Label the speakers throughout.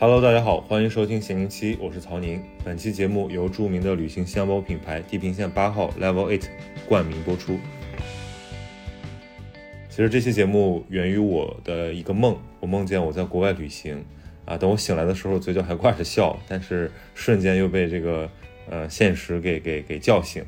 Speaker 1: Hello，大家好，欢迎收听闲宁七，我是曹宁。本期节目由著名的旅行箱包品牌地平线八号 Level Eight 冠名播出。其实这期节目源于我的一个梦，我梦见我在国外旅行啊，等我醒来的时候，嘴角还挂着笑，但是瞬间又被这个呃现实给给给叫醒。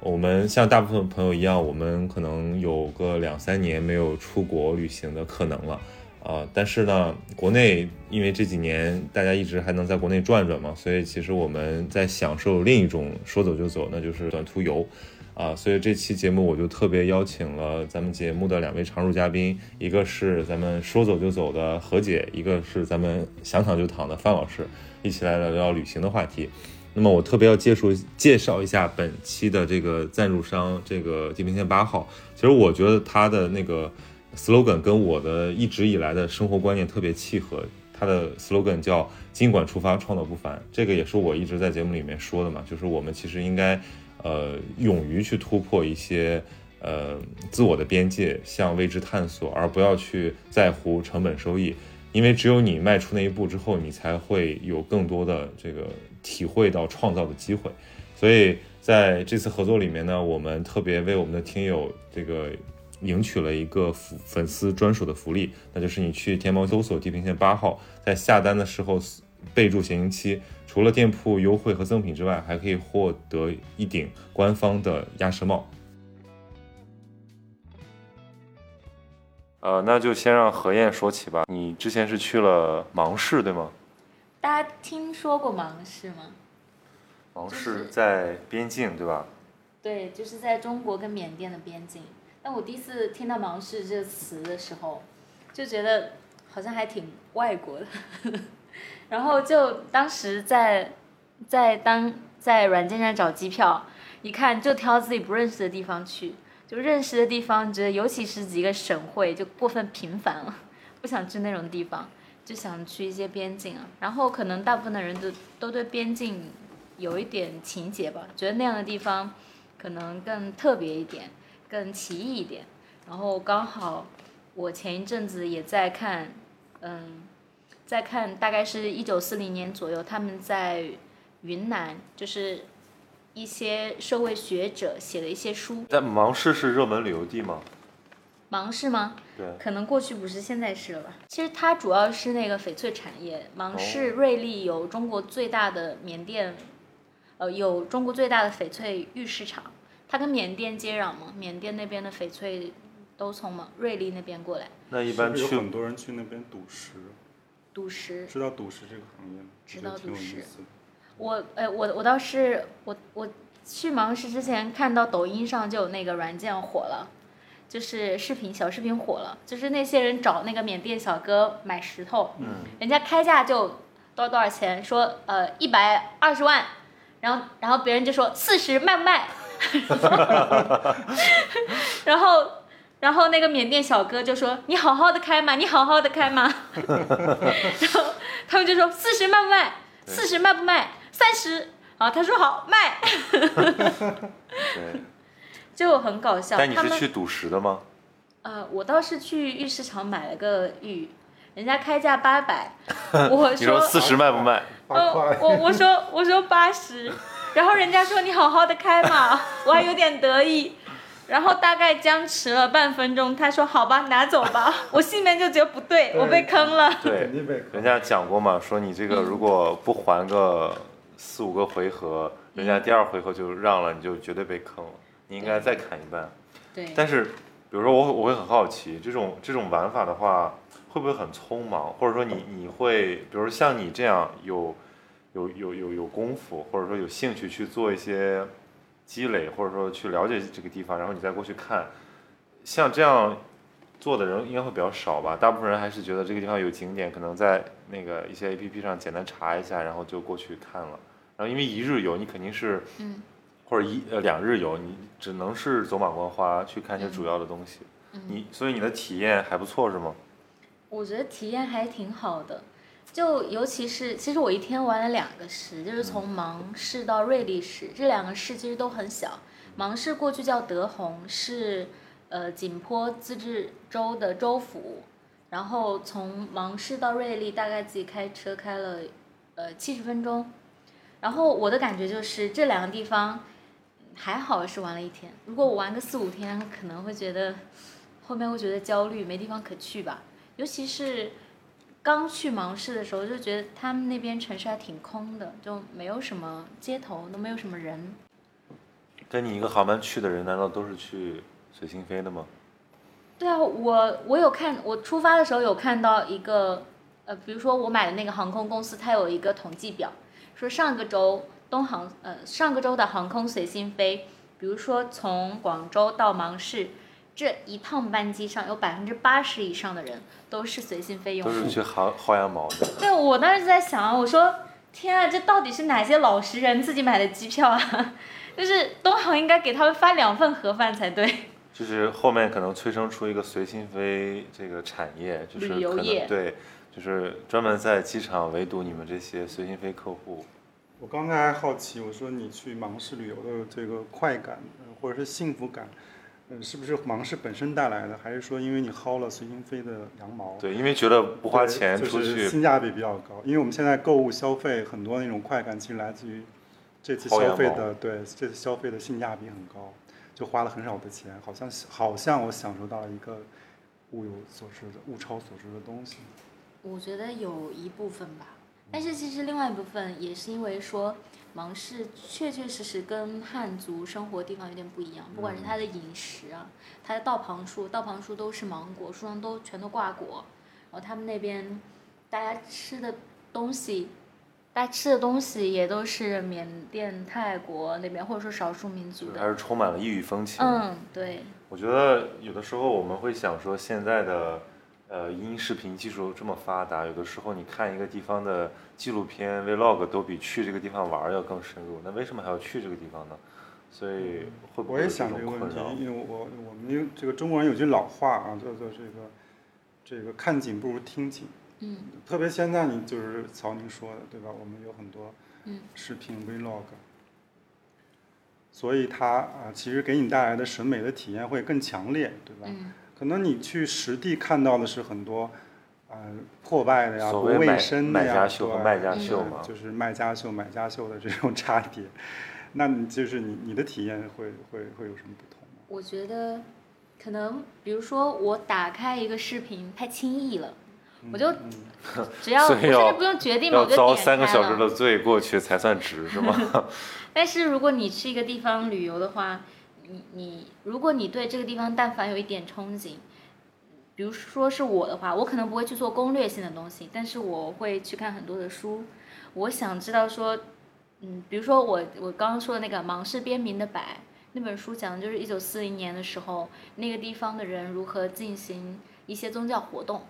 Speaker 1: 我们像大部分朋友一样，我们可能有个两三年没有出国旅行的可能了。啊，但是呢，国内因为这几年大家一直还能在国内转转嘛，所以其实我们在享受另一种说走就走，那就是短途游。啊，所以这期节目我就特别邀请了咱们节目的两位常驻嘉宾，一个是咱们说走就走的何姐，一个是咱们想躺就躺的范老师，一起来聊聊旅行的话题。那么我特别要介绍介绍一下本期的这个赞助商，这个地平线八号。其实我觉得他的那个。Slogan 跟我的一直以来的生活观念特别契合，它的 slogan 叫“尽管出发，创造不凡”。这个也是我一直在节目里面说的嘛，就是我们其实应该，呃，勇于去突破一些呃自我的边界，向未知探索，而不要去在乎成本收益，因为只有你迈出那一步之后，你才会有更多的这个体会到创造的机会。所以在这次合作里面呢，我们特别为我们的听友这个。领取了一个粉粉丝专属的福利，那就是你去天猫搜索地平线八号，在下单的时候备注“闲行期”，除了店铺优惠和赠品之外，还可以获得一顶官方的鸭舌帽。呃，那就先让何燕说起吧。你之前是去了芒市，对吗？
Speaker 2: 大家听说过芒市吗？
Speaker 1: 芒市在边境，对吧？
Speaker 2: 对，就是在中国跟缅甸的边境。但我第一次听到“芒市”这个词的时候，就觉得好像还挺外国的。然后就当时在在当在软件上找机票，一看就挑自己不认识的地方去，就认识的地方，觉得尤其是几个省会就过分频繁了，不想去那种地方，就想去一些边境啊。然后可能大部分的人都都对边境有一点情结吧，觉得那样的地方可能更特别一点。更奇异一点，然后刚好我前一阵子也在看，嗯，在看大概是一九四零年左右，他们在云南，就是一些社会学者写的一些书。
Speaker 1: 在芒市是热门旅游地吗？
Speaker 2: 芒市吗？
Speaker 1: 对。
Speaker 2: 可能过去不是，现在是了吧？其实它主要是那个翡翠产业。芒市瑞丽有中国最大的缅甸，呃，有中国最大的翡翠玉市场。它跟缅甸接壤嘛，缅甸那边的翡翠都从嘛瑞丽那边过来。
Speaker 1: 那一般
Speaker 3: 去很多人去那边赌石。
Speaker 2: 赌石。
Speaker 3: 知道赌石这个行业吗？
Speaker 2: 知道赌石。我哎，我我倒是我我去芒市之前看到抖音上就有那个软件火了，就是视频小视频火了，就是那些人找那个缅甸小哥买石头，嗯，人家开价就多少多少钱，说呃一百二十万，然后然后别人就说四十卖不卖？然后，然后那个缅甸小哥就说：“你好好的开嘛，你好好的开嘛。”然后他们就说：“四十卖不卖？四十卖不卖？三十。”啊，他说：“好卖。” 就很搞笑。
Speaker 1: 但你是去赌石的吗？
Speaker 2: 呃，我倒是去玉市场买了个玉，人家开价八百，我
Speaker 1: 说四十卖不卖？
Speaker 2: 呃我我说我说八十。然后人家说你好好的开嘛，我还有点得意。然后大概僵持了半分钟，他说好吧，拿走吧。我心里面就觉得不对，我被坑了。
Speaker 1: 对，人家讲过嘛，说你这个如果不还个四五个回合，人家第二回合就让了，你就绝对被坑了。你应该再砍一半。
Speaker 2: 对。
Speaker 1: 但是，比如说我我会很好奇，这种这种玩法的话，会不会很匆忙？或者说你你会，比如像你这样有。有有有有功夫，或者说有兴趣去做一些积累，或者说去了解这个地方，然后你再过去看，像这样做的人应该会比较少吧？大部分人还是觉得这个地方有景点，可能在那个一些 A P P 上简单查一下，然后就过去看了。然后因为一日游，你肯定是，
Speaker 2: 嗯，
Speaker 1: 或者一呃两日游，你只能是走马观花去看一些主要的东西。你所以你的体验还不错是吗？
Speaker 2: 我觉得体验还挺好的。就尤其是，其实我一天玩了两个市，就是从芒市到瑞丽市，这两个市其实都很小。芒市过去叫德宏，是呃景颇自治州的州府，然后从芒市到瑞丽大概自己开车开了呃七十分钟，然后我的感觉就是这两个地方还好是玩了一天，如果我玩个四五天，可能会觉得后面会觉得焦虑，没地方可去吧。尤其是刚去芒市的时候，就觉得他们那边城市还挺空的，就没有什么街头，都没有什么人。
Speaker 1: 跟你一个航班去的人，难道都是去随心飞的吗？
Speaker 2: 对啊，我我有看，我出发的时候有看到一个，呃，比如说我买的那个航空公司，它有一个统计表，说上个周东航，呃，上个周的航空随心飞，比如说从广州到芒市这一趟班机上，有百分之八十以上的人都是随心飞用户。
Speaker 1: 都是去薅薅羊毛的。
Speaker 2: 对，我当时就在想啊，我说天啊，这到底是哪些老实人自己买的机票啊？就是东航应该给他们发两份盒饭才对。
Speaker 1: 就是后面可能催生出一个随心飞这个产业，就是可能
Speaker 2: 旅游业
Speaker 1: 对，就是专门在机场围堵你们这些随心飞客户。
Speaker 3: 我刚才还好奇，我说你去芒市旅游的这个快感呃或者是幸福感，嗯，是不是芒市本身带来的，还是说因为你薅了随心飞的羊毛？
Speaker 1: 对，因为觉得不花钱
Speaker 3: 对就是
Speaker 1: 出去
Speaker 3: 性价比比较高。因为我们现在购物消费很多那种快感，其实来自于这次消费的，对这次消费的性价比很高，就花了很少的钱，好像好像我享受到了一个物有所值的物超所值的东西。
Speaker 2: 我觉得有一部分吧，但是其实另外一部分也是因为说芒市确确实实跟汉族生活地方有点不一样，不管是它的饮食啊，它的道旁树，道旁树都是芒果，树上都全都挂果，然后他们那边大家吃的东西，大家吃的东西也都是缅甸、泰国那边或者说少数民族
Speaker 1: 还，是充满了异域风情。
Speaker 2: 嗯，对，
Speaker 1: 我觉得有的时候我们会想说，现在的呃音视频技术这么发达，有的时候你看一个地方的纪录片、vlog 都比去这个地方玩儿要更深入。那为什么还要去这个地方呢？所以会不会
Speaker 3: 我也
Speaker 1: 会有这种
Speaker 3: 想这个问题
Speaker 1: 困扰？，
Speaker 3: 因为我我们因为这个中国人有句老话啊，叫做这个这个看景不如听景。
Speaker 2: 嗯
Speaker 3: 特别现在你就是曹宁说的，对吧？我们有很多
Speaker 2: 嗯
Speaker 3: 视频 vlog，所以它啊、其实给你带来的审美的体验会更强烈，对吧？
Speaker 2: 嗯
Speaker 3: 可能你去实地看到的是很多，呃，破败的呀、不
Speaker 1: 所谓买
Speaker 3: 卫生的呀，
Speaker 1: 买家秀和
Speaker 3: 对
Speaker 1: 卖家
Speaker 2: 嗯
Speaker 3: 对
Speaker 1: 秀嘛，
Speaker 3: 就是卖家秀、买家秀的这种差别。那你就是你你的体验会会会有什么不同吗？
Speaker 2: 我觉得可能，比如说我打开一个视频太轻易了，我就
Speaker 3: 嗯
Speaker 2: 只要
Speaker 1: 所以要
Speaker 2: 我甚至不用决定我就点
Speaker 1: 遭三个。小时的罪过去才算值，是吗？
Speaker 2: 但是如果你去一个地方旅游的话，你你如果你对这个地方但凡有一点憧憬，比如说是我的话，我可能不会去做攻略性的东西，但是我会去看很多的书，我想知道说，嗯，比如说我我刚刚说的那个《芒市边民的柏》那本书讲的就是一九四零年的时候，那个地方的人如何进行一些宗教活动，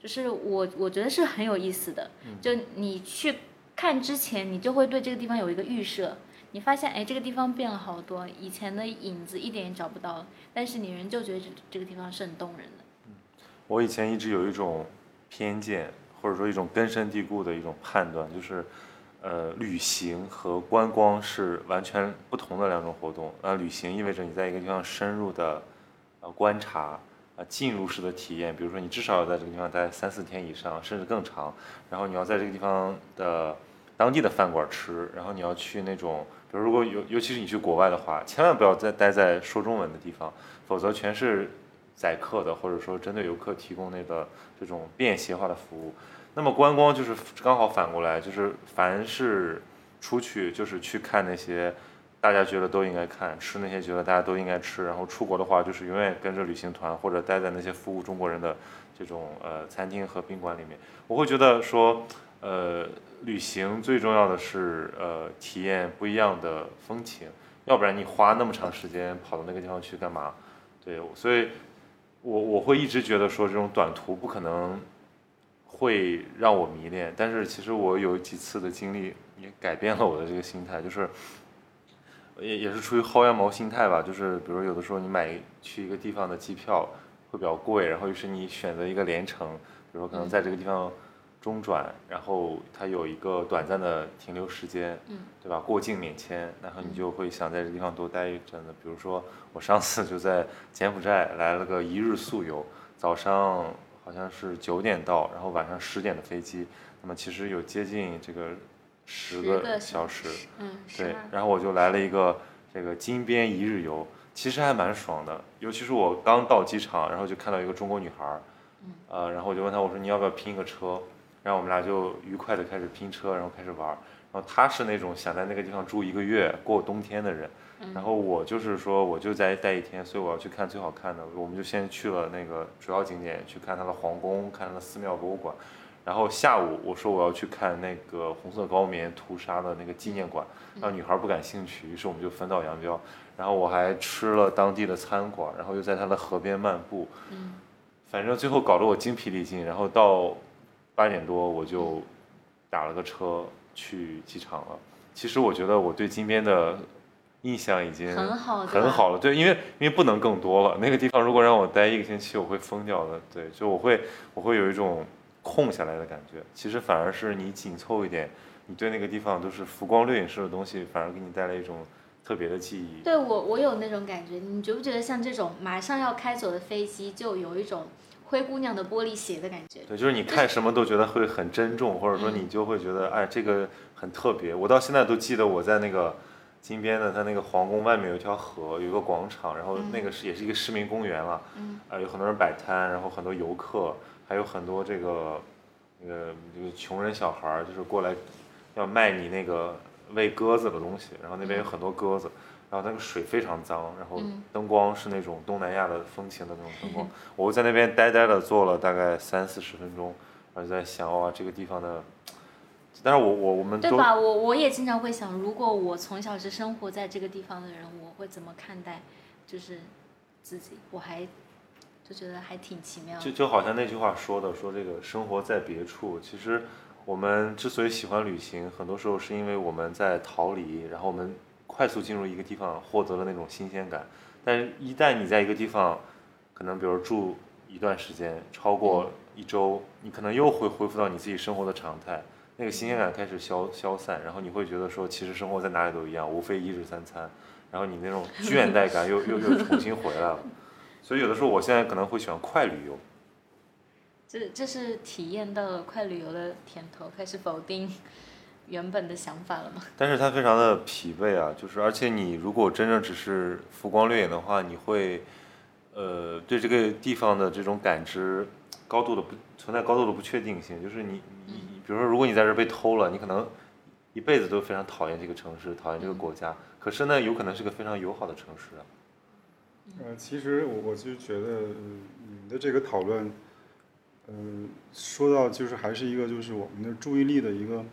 Speaker 2: 就是我我觉得是很有意思的。就你去看之前，你就会对这个地方有一个预设，你发现哎这个地方变了好多，以前的影子一点也找不到，但是你人就觉得这这个地方是很动人的。
Speaker 1: 我以前一直有一种偏见，或者说一种根深蒂固的一种判断，就是，呃，旅行和观光是完全不同的两种活动。那旅行意味着你在一个地方深入的，呃，观察，呃，进入式的体验。比如说，你至少要在这个地方待三四天以上，甚至更长。然后你要在这个地方的当地的饭馆吃，然后你要去那种，如果尤尤其是你去国外的话，千万不要再待在说中文的地方，否则全是宰客的，或者说针对游客提供那个这种便携化的服务。那么观光就是刚好反过来，就是凡是出去就是去看那些大家觉得都应该看，吃那些觉得大家都应该吃，然后出国的话就是永远跟着旅行团或者待在那些服务中国人的这种呃餐厅和宾馆里面。我会觉得说，呃，旅行最重要的是呃体验不一样的风情，要不然你花那么长时间跑到那个地方去干嘛？对，所以我我会一直觉得说这种短途不可能会让我迷恋，但是其实我有几次的经历也改变了我的这个心态，就是也也是出于薅羊毛心态吧，就是比如有的时候你买去一个地方的机票会比较贵，然后于是你选择一个连程，比如说可能在这个地方中转，然后它有一个短暂的停留时间，
Speaker 2: 嗯，
Speaker 1: 对吧？过境免签，然后你就会想在这地方多待一阵子。比如说我上次就在柬埔寨来了个一日宿游，早上好像是九点到，然后晚上十点的飞机，那么其实有接近这个十
Speaker 2: 个
Speaker 1: 个小时，
Speaker 2: 嗯，
Speaker 1: 对，然后我就来了一个这个金边一日游，其实还蛮爽的，尤其是我刚到机场，然后就看到一个中国女孩儿，呃，然后我就问她，我说你要不要拼一个车？然后我们俩就愉快的开始拼车，然后开始玩儿。然后他是那种想在那个地方住一个月过冬天的人，然后我就是说我就在待一天，所以我要去看最好看的。我们就先去了那个主要景点，去看他的皇宫，看他的寺庙博物馆。然后下午我说我要去看那个红色高棉屠杀的那个纪念馆，然后女孩不感兴趣，于是我们就分道扬镳。然后我还吃了当地的餐馆，然后又在他的河边漫步，反正最后搞得我精疲力尽。然后到八点多我就打了个车去机场了。其实我觉得我对金边的印象已经
Speaker 2: 很好，
Speaker 1: 很好了，对，因为因为不能更多了。那个地方如果让我待一个星期，我会疯掉的。对，就我会我会有一种空下来的感觉。其实反而是你紧凑一点，你对那个地方都是浮光掠影式的东西，反而给你带来一种特别的记忆。
Speaker 2: 对我，我有那种感觉。你觉不觉得像这种马上要开走的飞机，就有一种灰姑娘的玻璃鞋的感觉？
Speaker 1: 对，就是你看什么都觉得会很珍重，或者说你就会觉得，哎，这个很特别。我到现在都记得我在那个金边的它那个皇宫外面有一条河，有一个广场，然后那个是也是一个市民公园了，
Speaker 2: 嗯
Speaker 1: 啊，有很多人摆摊，然后很多游客，还有很多这个那个这个穷人小孩儿，就是过来要卖你那个喂鸽子的东西，然后那边有很多鸽子。然后那个水非常脏，然后
Speaker 2: 嗯
Speaker 1: 灯光是那种东南亚的风情的那种灯光。我在那边呆呆的坐了大概三四十分钟，然后就在想，哇，这个地方的，但是我我我们
Speaker 2: 对吧？我我也经常会想，如果我从小是生活在这个地方的人，我会怎么看待，就是自己？我还就觉得还挺奇妙的。
Speaker 1: 就就好像那句话说的，说这个生活在别处。其实我们之所以喜欢旅行，很多时候是因为我们在逃离，然后我们快速进入一个地方，获得了那种新鲜感。但是，一旦你在一个地方，可能比如住一段时间，超过一周，你可能又会恢复到你自己生活的常态，那个新鲜感开始消消散，然后你会觉得说，其实生活在哪里都一样，无非一日三餐，然后你那种倦怠感又 又又重新回来了。所以有的时候，我现在可能会喜欢快旅游。
Speaker 2: 这这是体验到了快旅游的甜头，开始否定原本的想法了吗？
Speaker 1: 但是它非常的疲惫啊，就是而且你如果真正只是浮光掠影的话，你会，呃，对这个地方的这种感知高度的不存在高度的不确定性，就是你你比如说如果你在这被偷了，你可能一辈子都非常讨厌这个城市，讨厌这个国家，可是呢，有可能是个非常友好的城市啊。
Speaker 3: 呃，其实我我就觉得，呃你们的这个讨论，呃，说到就是还是一个就是我们的注意力的一个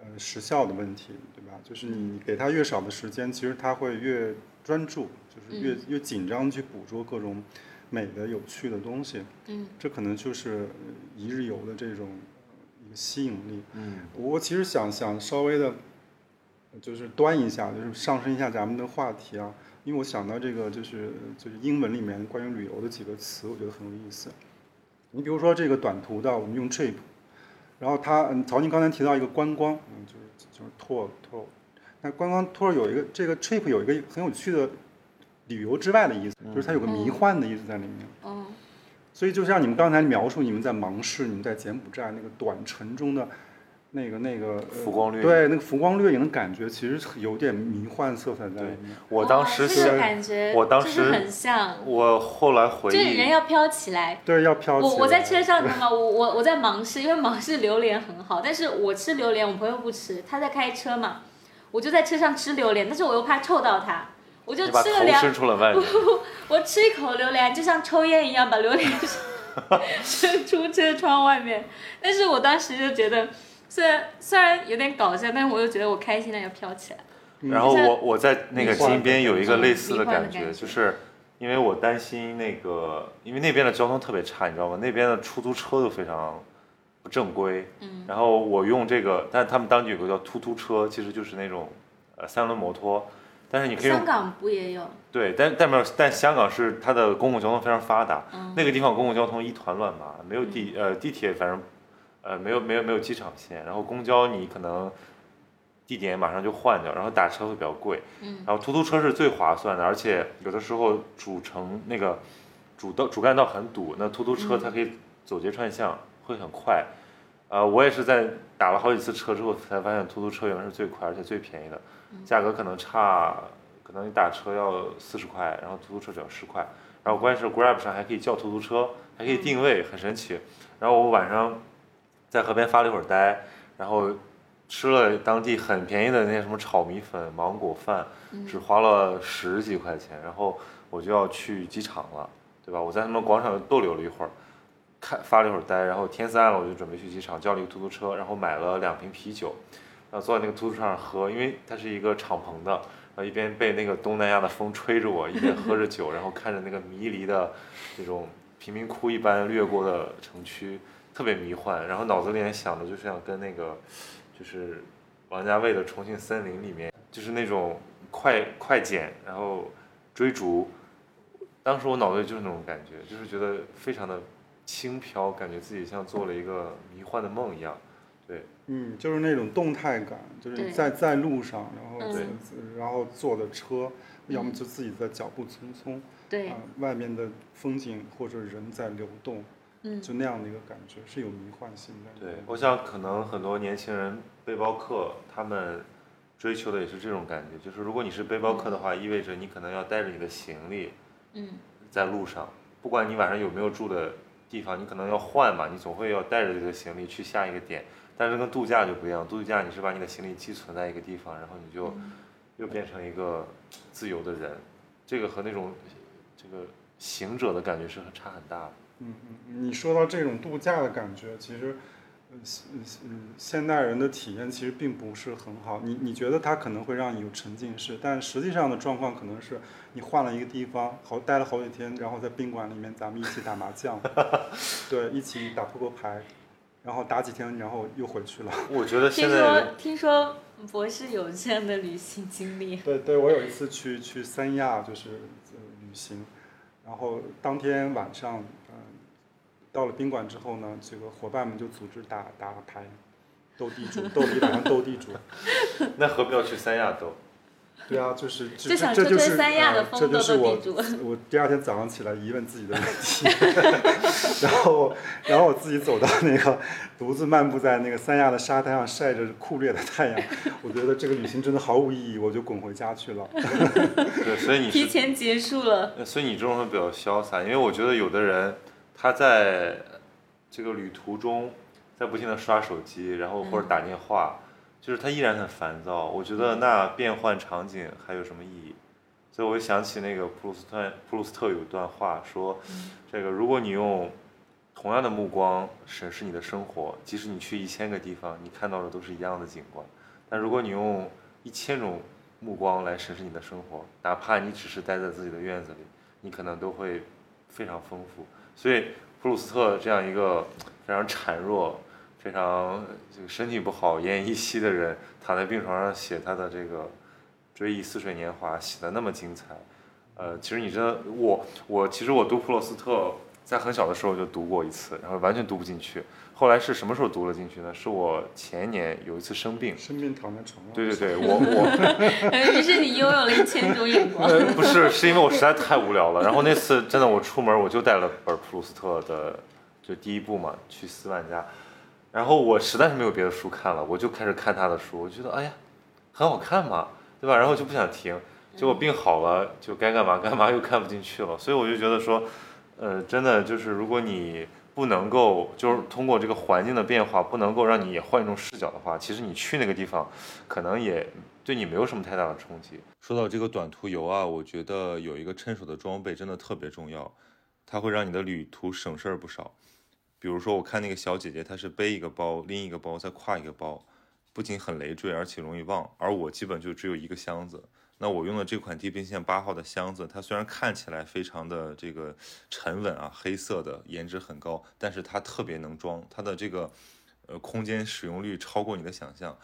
Speaker 3: 呃时效的问题，对吧？就是你给他越少的时间，其实他会越专注，就是越越紧张去捕捉各种美的、有趣的东西。
Speaker 2: 嗯，
Speaker 3: 这可能就是呃一日游的这种呃一个吸引力。
Speaker 1: 嗯，
Speaker 3: 我其实想想稍微的，就是端一下，就是上升一下咱们的话题啊，因为我想到这个就是就是英文里面关于旅游的几个词，我觉得很有意思。你比如说这个短途的，我们用 trip，然后他嗯，曹宁刚才提到一个观光，嗯，就是就是 tour tour，那观光 tour 有一个这个 trip 有一个很有趣的旅游之外的意思，就是它有个迷幻的意思在里面。
Speaker 2: 嗯，
Speaker 3: 所以就像你们刚才描述，你们在芒市，你们在柬埔寨那个短程中的那个那个、呃
Speaker 1: 浮光掠影
Speaker 3: 对那个浮光掠影的感觉，其实有点迷幻色彩在里面。
Speaker 1: 我当时是，
Speaker 2: 感觉，
Speaker 1: 我当
Speaker 2: 就是
Speaker 1: 时
Speaker 2: 很像，
Speaker 1: 我后来回
Speaker 2: 就是人，要飘起来。
Speaker 3: 对，要飘起来。
Speaker 2: 我我在车上，你知道吗？我我我在芒市，因为芒市榴莲很好，但是我吃榴莲，我朋友不吃，他在开车嘛，我就在车上吃榴莲，但是我又怕臭到他，我就吃了两
Speaker 1: 伸出了外面。
Speaker 2: 我吃一口榴莲，就像抽烟一样，把榴莲 伸出车窗外面。但是我当时就觉得，虽然虽然有点搞笑，但是我又觉得我开心的要飘起来。
Speaker 1: 然后我我在那个金边有一个
Speaker 2: 嗯
Speaker 1: 类似的感觉，就是因为我担心那个，因为那边的交通特别差，你知道吗？那边的出租车都非常不正规。
Speaker 2: 嗯。
Speaker 1: 然后我用这个，但他们当地有个叫突突车，其实就是那种呃三轮摩托，但是你可以
Speaker 2: 香港不也有？
Speaker 1: 对，但但没有，但香港是它的公共交通非常发达，
Speaker 2: 嗯
Speaker 1: 那个地方公共交通一团乱麻，没有地呃地铁，反正呃没有没有没有机场线，然后公交你可能地点马上就换掉，然后打车会比较贵，
Speaker 2: 嗯
Speaker 1: 然后出租车是最划算的，而且有的时候主城那个主道主干道很堵，那出租车它可以走街串巷会很快。呃，我也是在打了好几次车之后才发现，出租车原来是最快而且最便宜的，价格可能差，可能你打车要四十块，然后出租车只要十块。然后关键是 Grab 上还可以叫出租车，还可以定位，很神奇。然后我晚上在河边发了一会儿呆，然后吃了当地很便宜的那些什么炒米粉、芒果饭，只花了十几块钱。然后我就要去机场了，对吧？我在他们广场逗留了一会儿。看发了一会儿呆，然后天色暗了，我就准备去机场，叫了一个出租车，然后买了两瓶啤酒，然后坐在那个出租车上喝，因为它是一个敞篷的，然后一边被那个东南亚的风吹着我，一边喝着酒，然后看着那个迷离的这种贫民窟一般掠过的城区，特别迷幻，然后脑子里面想的就是想跟那个就是王家卫的《重庆森林》里面就是那种快快剪，然后追逐，当时我脑子里就是那种感觉，就是觉得非常的。轻飘，感觉自己像做了一个迷幻的梦一样，对，
Speaker 3: 嗯，就是那种动态感，就是在在路上，然后然后坐的车，要么就自己在脚步匆匆，
Speaker 2: 对，
Speaker 3: 外面的风景或者人在流动，
Speaker 2: 嗯，
Speaker 3: 就那样的一个感觉是有迷幻性
Speaker 1: 的。对，我想可能很多年轻人背包客他们追求的也是这种感觉，就是如果你是背包客的话，意味着你可能要带着你的行李，
Speaker 2: 嗯，
Speaker 1: 在路上，不管你晚上有没有住的。地方你可能要换嘛，你总会要带着这个行李去下一个点，但是跟度假就不一样，度假你是把你的行李寄存在一个地方，然后你就又变成一个自由的人，这个和那种这个行者的感觉是差很大的。
Speaker 3: 嗯嗯，你说到这种度假的感觉，其实。嗯嗯现代人的体验其实并不是很好。你你觉得它可能会让你有沉浸式，但实际上的状况可能是你换了一个地方，好待了好几天，然后在宾馆里面咱们一起打麻将，对，一起打扑克牌，然后打几天，然后又回去了。
Speaker 1: 我觉得
Speaker 2: 听说听说博士有这样的旅行经历。
Speaker 3: 对对，我有一次去去三亚就是旅行，然后当天晚上。到了宾馆之后呢，这个伙伴们就组织打打牌，斗地主，斗地主，斗地主。
Speaker 1: 那何必要去三亚斗？
Speaker 3: 对啊，就是
Speaker 2: 这
Speaker 3: 这就是
Speaker 2: 这
Speaker 3: 就是我我第二天早上起来疑问自己的问题，然后然后我自己走到那个独自漫步在那个三亚的沙滩上晒着酷烈的太阳，我觉得这个旅行真的毫无意义，我就滚回家去了。
Speaker 1: 对，所以你
Speaker 2: 提前结束了。
Speaker 1: 所以你这种人比较潇洒，因为我觉得有的人。他在这个旅途中，在不停的刷手机，然后或者打电话，就是他依然很烦躁。我觉得那变换场景还有什么意义？所以我就想起那个普鲁斯特，普鲁斯特有一段话说：这个如果你用同样的目光审视你的生活，即使你去一千个地方，你看到的都是一样的景观；但如果你用一千种目光来审视你的生活，哪怕你只是待在自己的院子里，你可能都会非常丰富。所以普鲁斯特这样一个非常孱弱、非常这个身体不好、奄奄一息的人，躺在病床上写他的这个《追忆似水年华》，写的那么精彩。呃，其实你知道，我我其实我读普鲁斯特，在很小的时候就读过一次，然后完全读不进去。后来是什么时候读了进去呢？是我前年有一次生病，
Speaker 3: 生病躺在床上。
Speaker 1: 对对对，我我。
Speaker 2: 于是你拥有了一千种眼光。
Speaker 1: 不是，是因为我实在太无聊了。然后那次真的，我出门我就带了本普鲁斯特的，就第一部嘛，去斯万家。然后我实在是没有别的书看了，我就开始看他的书。我觉得哎呀，很好看嘛，对吧？然后就不想停。结果病好了，就该干嘛干嘛，又看不进去了。所以我就觉得说，呃，真的就是如果你。不能够就是通过这个环境的变化，不能够让你也换一种视角的话，其实你去那个地方，可能也对你没有什么太大的冲击。说到这个短途游啊，我觉得有一个趁手的装备真的特别重要，它会让你的旅途省事儿不少。比如说，我看那个小姐姐，她是背一个包，拎一个包，再挎一个包，不仅很累赘，而且容易忘。而我基本就只有一个箱子。那我用的这款地平线八号的箱子，它虽然看起来非常的这个沉稳啊，黑色的，颜值很高，但是它特别能装，它的这个呃空间使用率超过你的想象，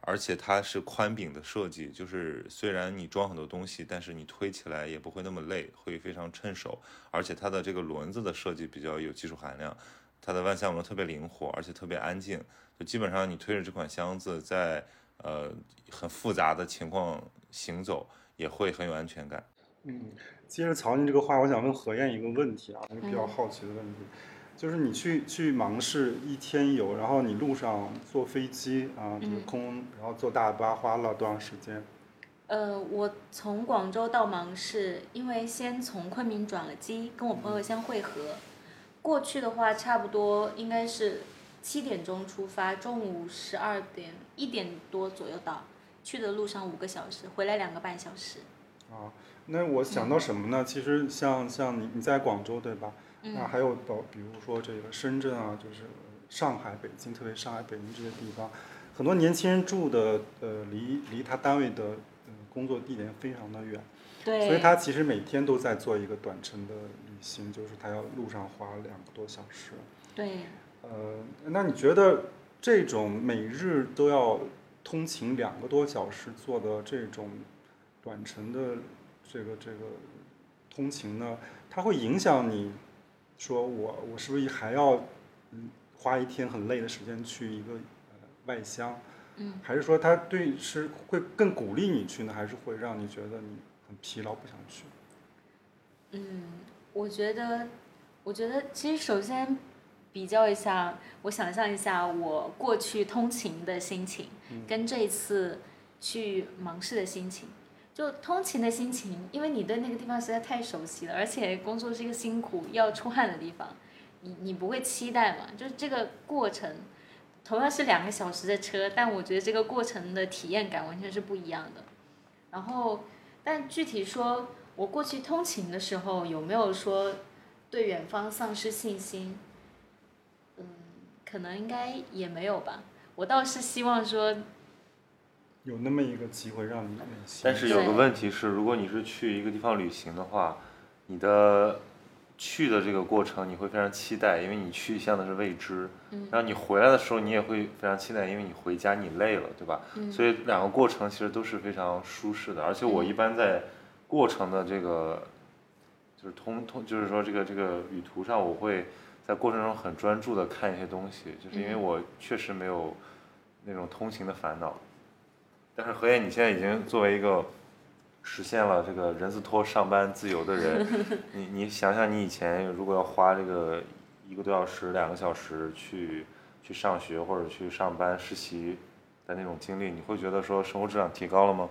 Speaker 1: 而且它是宽柄的设计，就是虽然你装很多东西，但是你推起来也不会那么累，会非常趁手，而且它的这个轮子的设计比较有技术含量，它的万向轮特别灵活，而且特别安静，就基本上你推着这款箱子在呃很复杂的情况。行走也会很有安全感。
Speaker 3: 嗯，接着曹宁这个话，我想问何燕一个问题啊，一个比较好奇的问题，就是你去去芒市一天游，然后你路上坐飞机啊，这个
Speaker 2: 嗯
Speaker 3: 空，然后坐大巴花了多长时间？
Speaker 2: 呃，我从广州到芒市，因为先从昆明转了机，跟我朋友先会合。过去的话，差不多应该是七点钟出发，中午十二点一点多左右到。去的路上五个小时，回来两个半小时。
Speaker 3: 啊，那我想到什么呢？其实像像你你在广州对吧？
Speaker 2: 嗯
Speaker 3: 那还有到比如说这个深圳啊，就是上海、北京，特别上海、北京这些地方，很多年轻人住的呃离离他单位的呃工作地点非常的远，
Speaker 2: 对。
Speaker 3: 所以他其实每天都在做一个短程的旅行，就是他要路上花两个多小时。
Speaker 2: 对。
Speaker 3: 呃，那你觉得这种每日都要通勤两个多小时做的这种短程的这个这个通勤呢，它会影响你说我我是不是还要嗯花一天很累的时间去一个呃外乡？
Speaker 2: 嗯。
Speaker 3: 还是说它对是会更鼓励你去呢，还是会让你觉得你很疲劳不想去？
Speaker 2: 嗯，我觉得，我觉得其实首先比较一下，我想象一下我过去通勤的心情，跟这一次去芒市的心情。就通勤的心情，因为你对那个地方实在太熟悉了，而且工作是一个辛苦要出汗的地方，你你不会期待嘛？就是这个过程，同样是两个小时的车，但我觉得这个过程的体验感完全是不一样的。然后，但具体说，我过去通勤的时候有没有说对远方丧失信心？嗯，可能应该也没有吧。我倒是希望说，
Speaker 3: 有那么一个机会让你
Speaker 1: 但是有个问题是，如果你是去一个地方旅行的话，你的去的这个过程你会非常期待，因为你去向的是未知。
Speaker 2: 嗯
Speaker 1: 然后你回来的时候，你也会非常期待，因为你回家你累了，对吧？
Speaker 2: 嗯
Speaker 1: 所以两个过程其实都是非常舒适的。而且我一般在过程的这个就是通通，就是说这个这个旅途上，我会在过程中很专注的看一些东西，就是因为
Speaker 2: 嗯
Speaker 1: 我确实没有那种通勤的烦恼。但是何燕，你现在已经作为一个实现了这个人字拖上班自由的人，你你想想，你以前如果要花这个一个多小时、两个小时去去上学或者去上班实习的那种经历，你会觉得说生活质量提高了吗？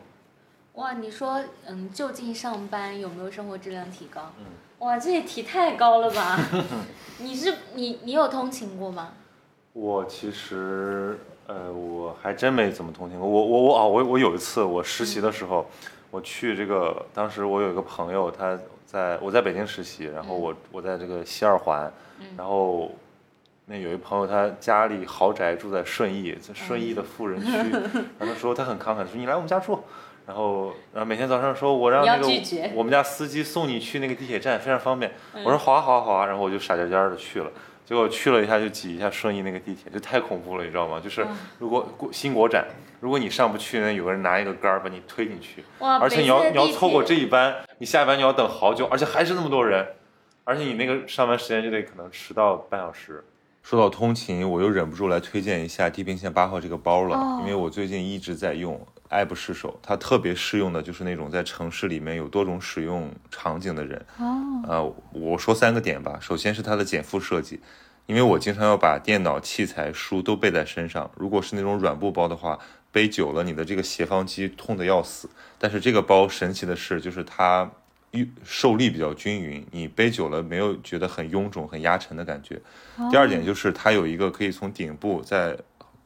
Speaker 2: 哇，你说，嗯，就近上班有没有生活质量提高？
Speaker 1: 嗯
Speaker 2: 哇，这也提太高了吧？你是你你有通勤过吗？
Speaker 1: 我其实呃，我还真没怎么通勤过。我我我啊，我我有一次我实习的时候，我去这个，当时我有一个朋友，他在我在北京实习，然后我我在这个西二环，然后那有一朋友他家里豪宅住在顺义，在顺义的富人区，然 后他说他很慷慨，说你来我们家住。然后，然后每天早上说，我让那个我们家司机送你去那个地铁站，非常方便。我说好啊，好啊，好啊。然后我就傻尖尖的去了，结果去了一下就挤一下顺义那个地铁，就太恐怖了，你知道吗？就是如果过新国展，如果你上不去那，有个人拿一个杆儿把你推进去，而且你要你要错过这一班，你下一班你要等好久，而且还是那么多人，而且你那个上班时间就得可能迟到半小时。说到通勤，我又忍不住来推荐一下地平线八号这个包了，
Speaker 2: 哦
Speaker 1: 因为我最近一直在用，爱不释手。它特别适用的就是那种在城市里面有多种使用场景的人。
Speaker 2: 哦，
Speaker 1: 呃，我说三个点吧。首先是它的减负设计，因为我经常要把电脑、器材、书都背在身上。如果是那种软布包的话，背久了你的这个斜方肌痛得要死。但是这个包神奇的是，就是它受力比较均匀，你背久了没有觉得很臃肿、很压沉的感觉。第二点就是它有一个可以从顶部在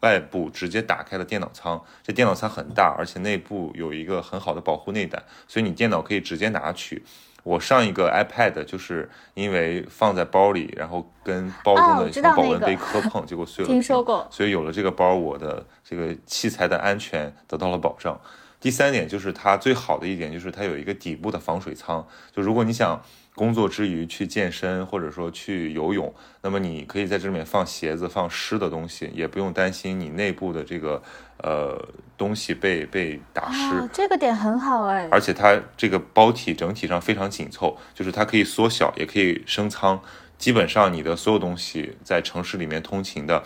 Speaker 1: 外部直接打开的电脑仓，这电脑仓很大，而且内部有一个很好的保护内胆，所以你电脑可以直接拿取。我上一个 iPad 就是因为放在包里，然后跟包中的保温杯磕碰，结果碎了。
Speaker 4: 听说过
Speaker 1: 所以有了这个包，我的这个器材的安全得到了保障。第三点就是它最好的一点就是它有一个底部的防水舱，就如果你想工作之余去健身或者说去游泳，那么你可以在这里面放鞋子、放湿的东西，也不用担心你内部的这个呃东西被被打湿。
Speaker 4: 哦，这个点很好哎。
Speaker 1: 而且它这个包体整体上非常紧凑，就是它可以缩小，也可以升舱，基本上你的所有东西在城市里面通勤的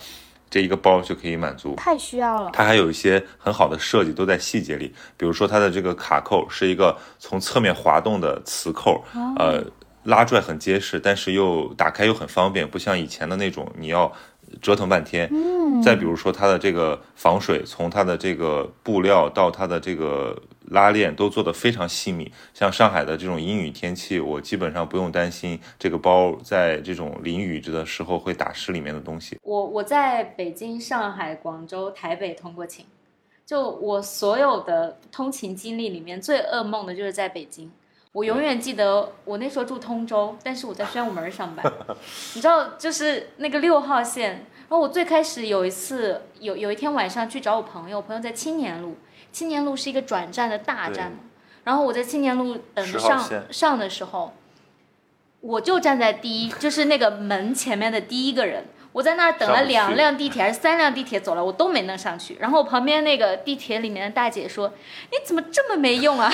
Speaker 1: 这一个包就可以满足。
Speaker 4: 太需要了，
Speaker 1: 它还有一些很好的设计，都在细节里。比如说它的这个卡扣是一个从侧面滑动的磁扣，呃，拉拽很结实，但是又打开又很方便，不像以前的那种你要折腾半天。嗯。再比如说它的这个防水，从它的这个布料到它的这个拉链都做得非常细密。像上海的这种阴雨天气，我基本上不用担心这个包在这种淋雨的时候会打湿里面的东西。
Speaker 2: 我我在北京、上海、广州、台北通过勤，就我所有的通勤经历里面最噩梦的就是在北京。我永远记得我那时候住通州，但是我在宣武门上班。你知道，就是那个六号线。然后我最开始有一次，有有一天晚上去找我朋友，朋友在青年路。青年路是一个转站的大站嘛。然后我在青年路等上上的时候，我就站在第一，就是那个门前面的第一个人。我在那儿等了两辆地铁还是三辆地铁走了，我都没能上去。然后旁边那个地铁里面的大姐说：“你怎么这么没用啊？”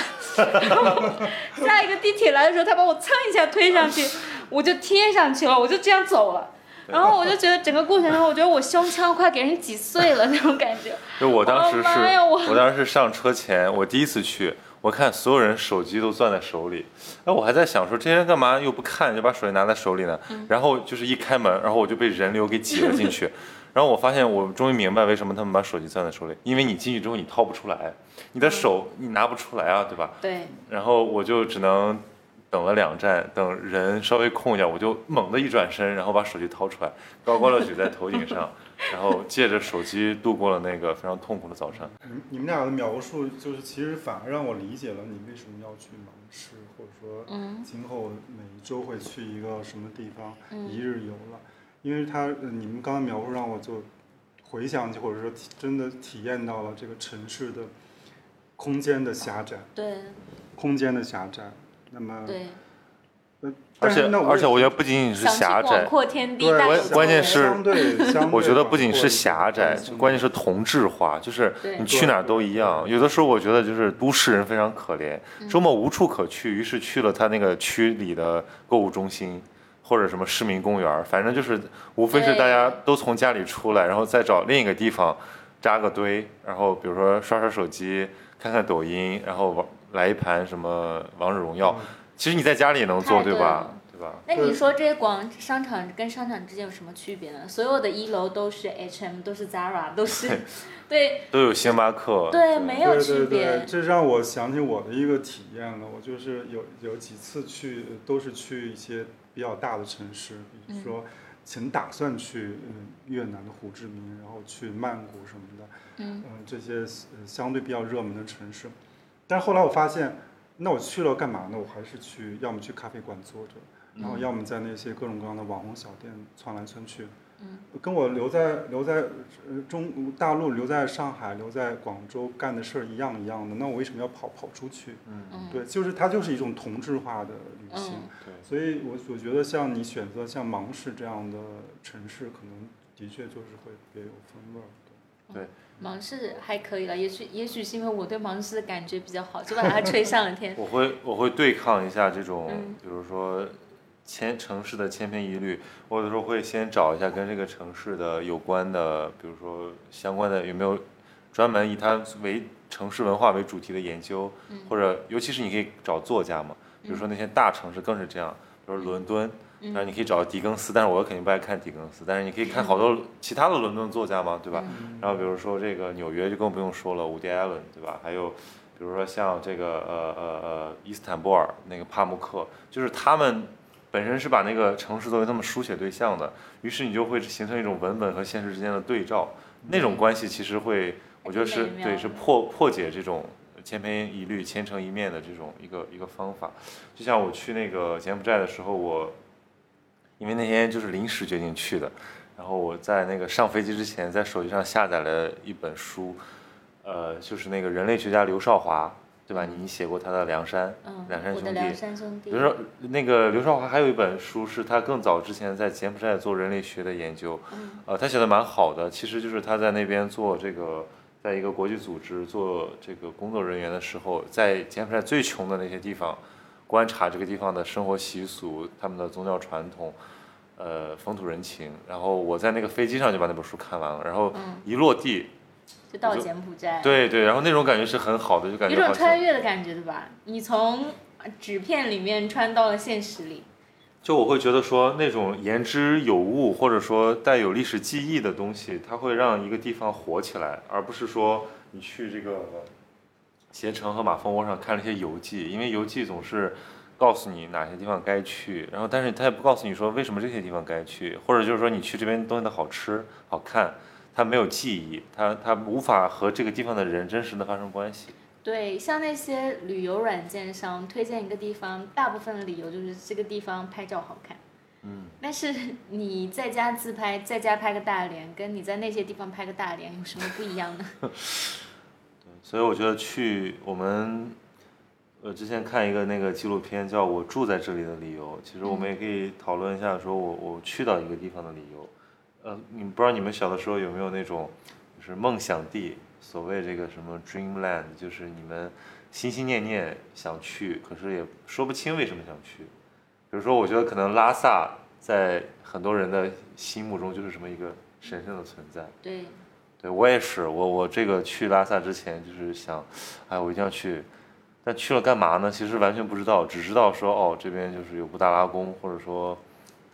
Speaker 2: 下一个地铁来的时候，她把我蹭一下推上去，我就贴上去了，我就这样走了。然后我就觉得整个过程中，我觉得我胸腔快给人挤碎了那种感觉。
Speaker 1: 就我当时是，我当时是上车前，我第一次去。我看所有人手机都攥在手里，哎，我还在想说这些人干嘛又不看，就把手机拿在手里呢？然后就是一开门，然后我就被人流给挤了进去，然后我发现我终于明白为什么他们把手机攥在手里，因为你进去之后你掏不出来，你的手你拿不出来啊，对吧？
Speaker 2: 对。
Speaker 1: 然后我就只能。等了两站，等人稍微空一点，我就猛地一转身，然后把手机掏出来，高高的举在头顶上，然后借着手机度过了那个非常痛苦的早晨。
Speaker 3: 你你们俩的描述，就是其实反而让我理解了你为什么要去芒市，或者说今后每一周会去一个什么地方一日游了，因为他你们刚刚描述让我就回想起，或者说真的体验到了这个城市的空间的狭窄，
Speaker 2: 对，
Speaker 3: 空间的狭窄。那么
Speaker 2: 对，
Speaker 1: 而且而且我觉得不仅仅是狭窄，
Speaker 3: 对，
Speaker 1: 关键是，我觉得不仅是狭窄，关键是同质化，就是你去哪儿都一样。有的时候我觉得就是都市人非常可怜，周末无处可去，于是去了他那个区里的购物中心或者什么市民公园，反正就是无非是大家都从家里出来，然后再找另一个地方扎个堆，然后比如说刷刷手机，看看抖音，然后玩。来一盘什么王者荣耀，其实你在家里也能做，对吧？对吧？
Speaker 2: 那你说这些广商场跟商场之间有什么区别呢？所有的一楼都是 H&M，都是 Zara，都是，对，
Speaker 1: 都有星巴克，
Speaker 2: 对，没有区别。
Speaker 3: 这让我想起我的一个体验了，我就是有有几次去，都是去一些比较大的城市，比如说，曾打算去嗯越南的胡志明，然后去曼谷什么的，嗯，这些相对比较热门的城市。但是后来我发现，那我去了干嘛呢？我还是去，要么去咖啡馆坐着，然后要么在那些各种各样的网红小店窜来窜去。嗯，跟我留在留在呃中大陆留在上海留在广州干的事儿一样一样的。那我为什么要跑跑出去？嗯，对，就是它就是一种同质化的旅行。
Speaker 1: 对，
Speaker 3: 所以我我觉得像你选择像芒市这样的城市，可能的确就是会别有风味儿。
Speaker 1: 对。
Speaker 2: 芒市还可以了，也许也许是因为我对芒市的感觉比较好，就把它吹上了天。
Speaker 1: 我会我会对抗一下这种，比如说千城市的千篇一律，我有的时候会先找一下跟这个城市的有关的，比如说相关的有没有专门以它为城市文化为主题的研究，或者尤其是你可以找作家嘛，比如说那些大城市更是这样，比如伦敦。然后你可以找狄更斯，但是我肯定不爱看狄更斯。但是你可以看好多其他的伦敦作家嘛，对吧？然后比如说这个纽约就更不用说了，伍迪·艾伦，对吧？还有比如说像这个呃呃呃伊斯坦布尔那个帕慕克，就是他们本身是把那个城市作为他们书写对象的，于是你就会形成一种文本和现实之间的对照，那种关系其实会，我觉得是对，是破破解这种千篇一律、千城一面的这种一个一个方法。就像我去那个柬埔寨的时候，我。因为那天就是临时决定去的，然后我在那个上飞机之前，在手机上下载了一本书，呃，就是那个人类学家刘少华，对吧？你写过他的《梁山》，梁山兄弟。
Speaker 2: 梁山兄弟。
Speaker 1: 比如说，那个刘少华还有一本书，是他更早之前在柬埔寨做人类学的研究，呃，他写的蛮好的。其实就是他在那边做这个，在一个国际组织做这个工作人员的时候，在柬埔寨最穷的那些地方，观察这个地方的生活习俗，他们的宗教传统。呃，风土人情，然后我在那个飞机上就把那本书看完了，然后一落地
Speaker 2: 就到柬埔寨，
Speaker 1: 对对，然后那种感觉是很好的，就感觉
Speaker 2: 有种穿越的感觉，对吧？你从纸片里面穿到了现实里，
Speaker 1: 就我会觉得说那种言之有物或者说带有历史记忆的东西，它会让一个地方火起来，而不是说你去这个携程和马蜂窝上看了一些游记，因为游记总是告诉你哪些地方该去，然后但是他也不告诉你说为什么这些地方该去，或者就是说你去这边东西的好吃好看，他没有记忆，他他无法和这个地方的人真实的发生关系。
Speaker 2: 对，像那些旅游软件上推荐一个地方，大部分的理由就是这个地方拍照好看。
Speaker 1: 嗯，
Speaker 2: 但是你在家自拍，在家拍个大连，跟你在那些地方拍个大连有什么不一样呢？
Speaker 1: 对所以我觉得去我们，呃，之前看一个那个纪录片叫《我住在这里的理由》，其实我们也可以讨论一下，说我我去到一个地方的理由。呃，你不知道你们小的时候有没有那种，就是梦想地，所谓这个什么 dreamland，就是你们心心念念想去，可是也说不清为什么想去。比如说，我觉得可能拉萨在很多人的心目中就是这么一个神圣的存在。
Speaker 2: 对，
Speaker 1: 对我也是，我我这个去拉萨之前就是想，哎，我一定要去，但去了干嘛呢？其实完全不知道，只知道说哦，这边就是有布达拉宫，或者说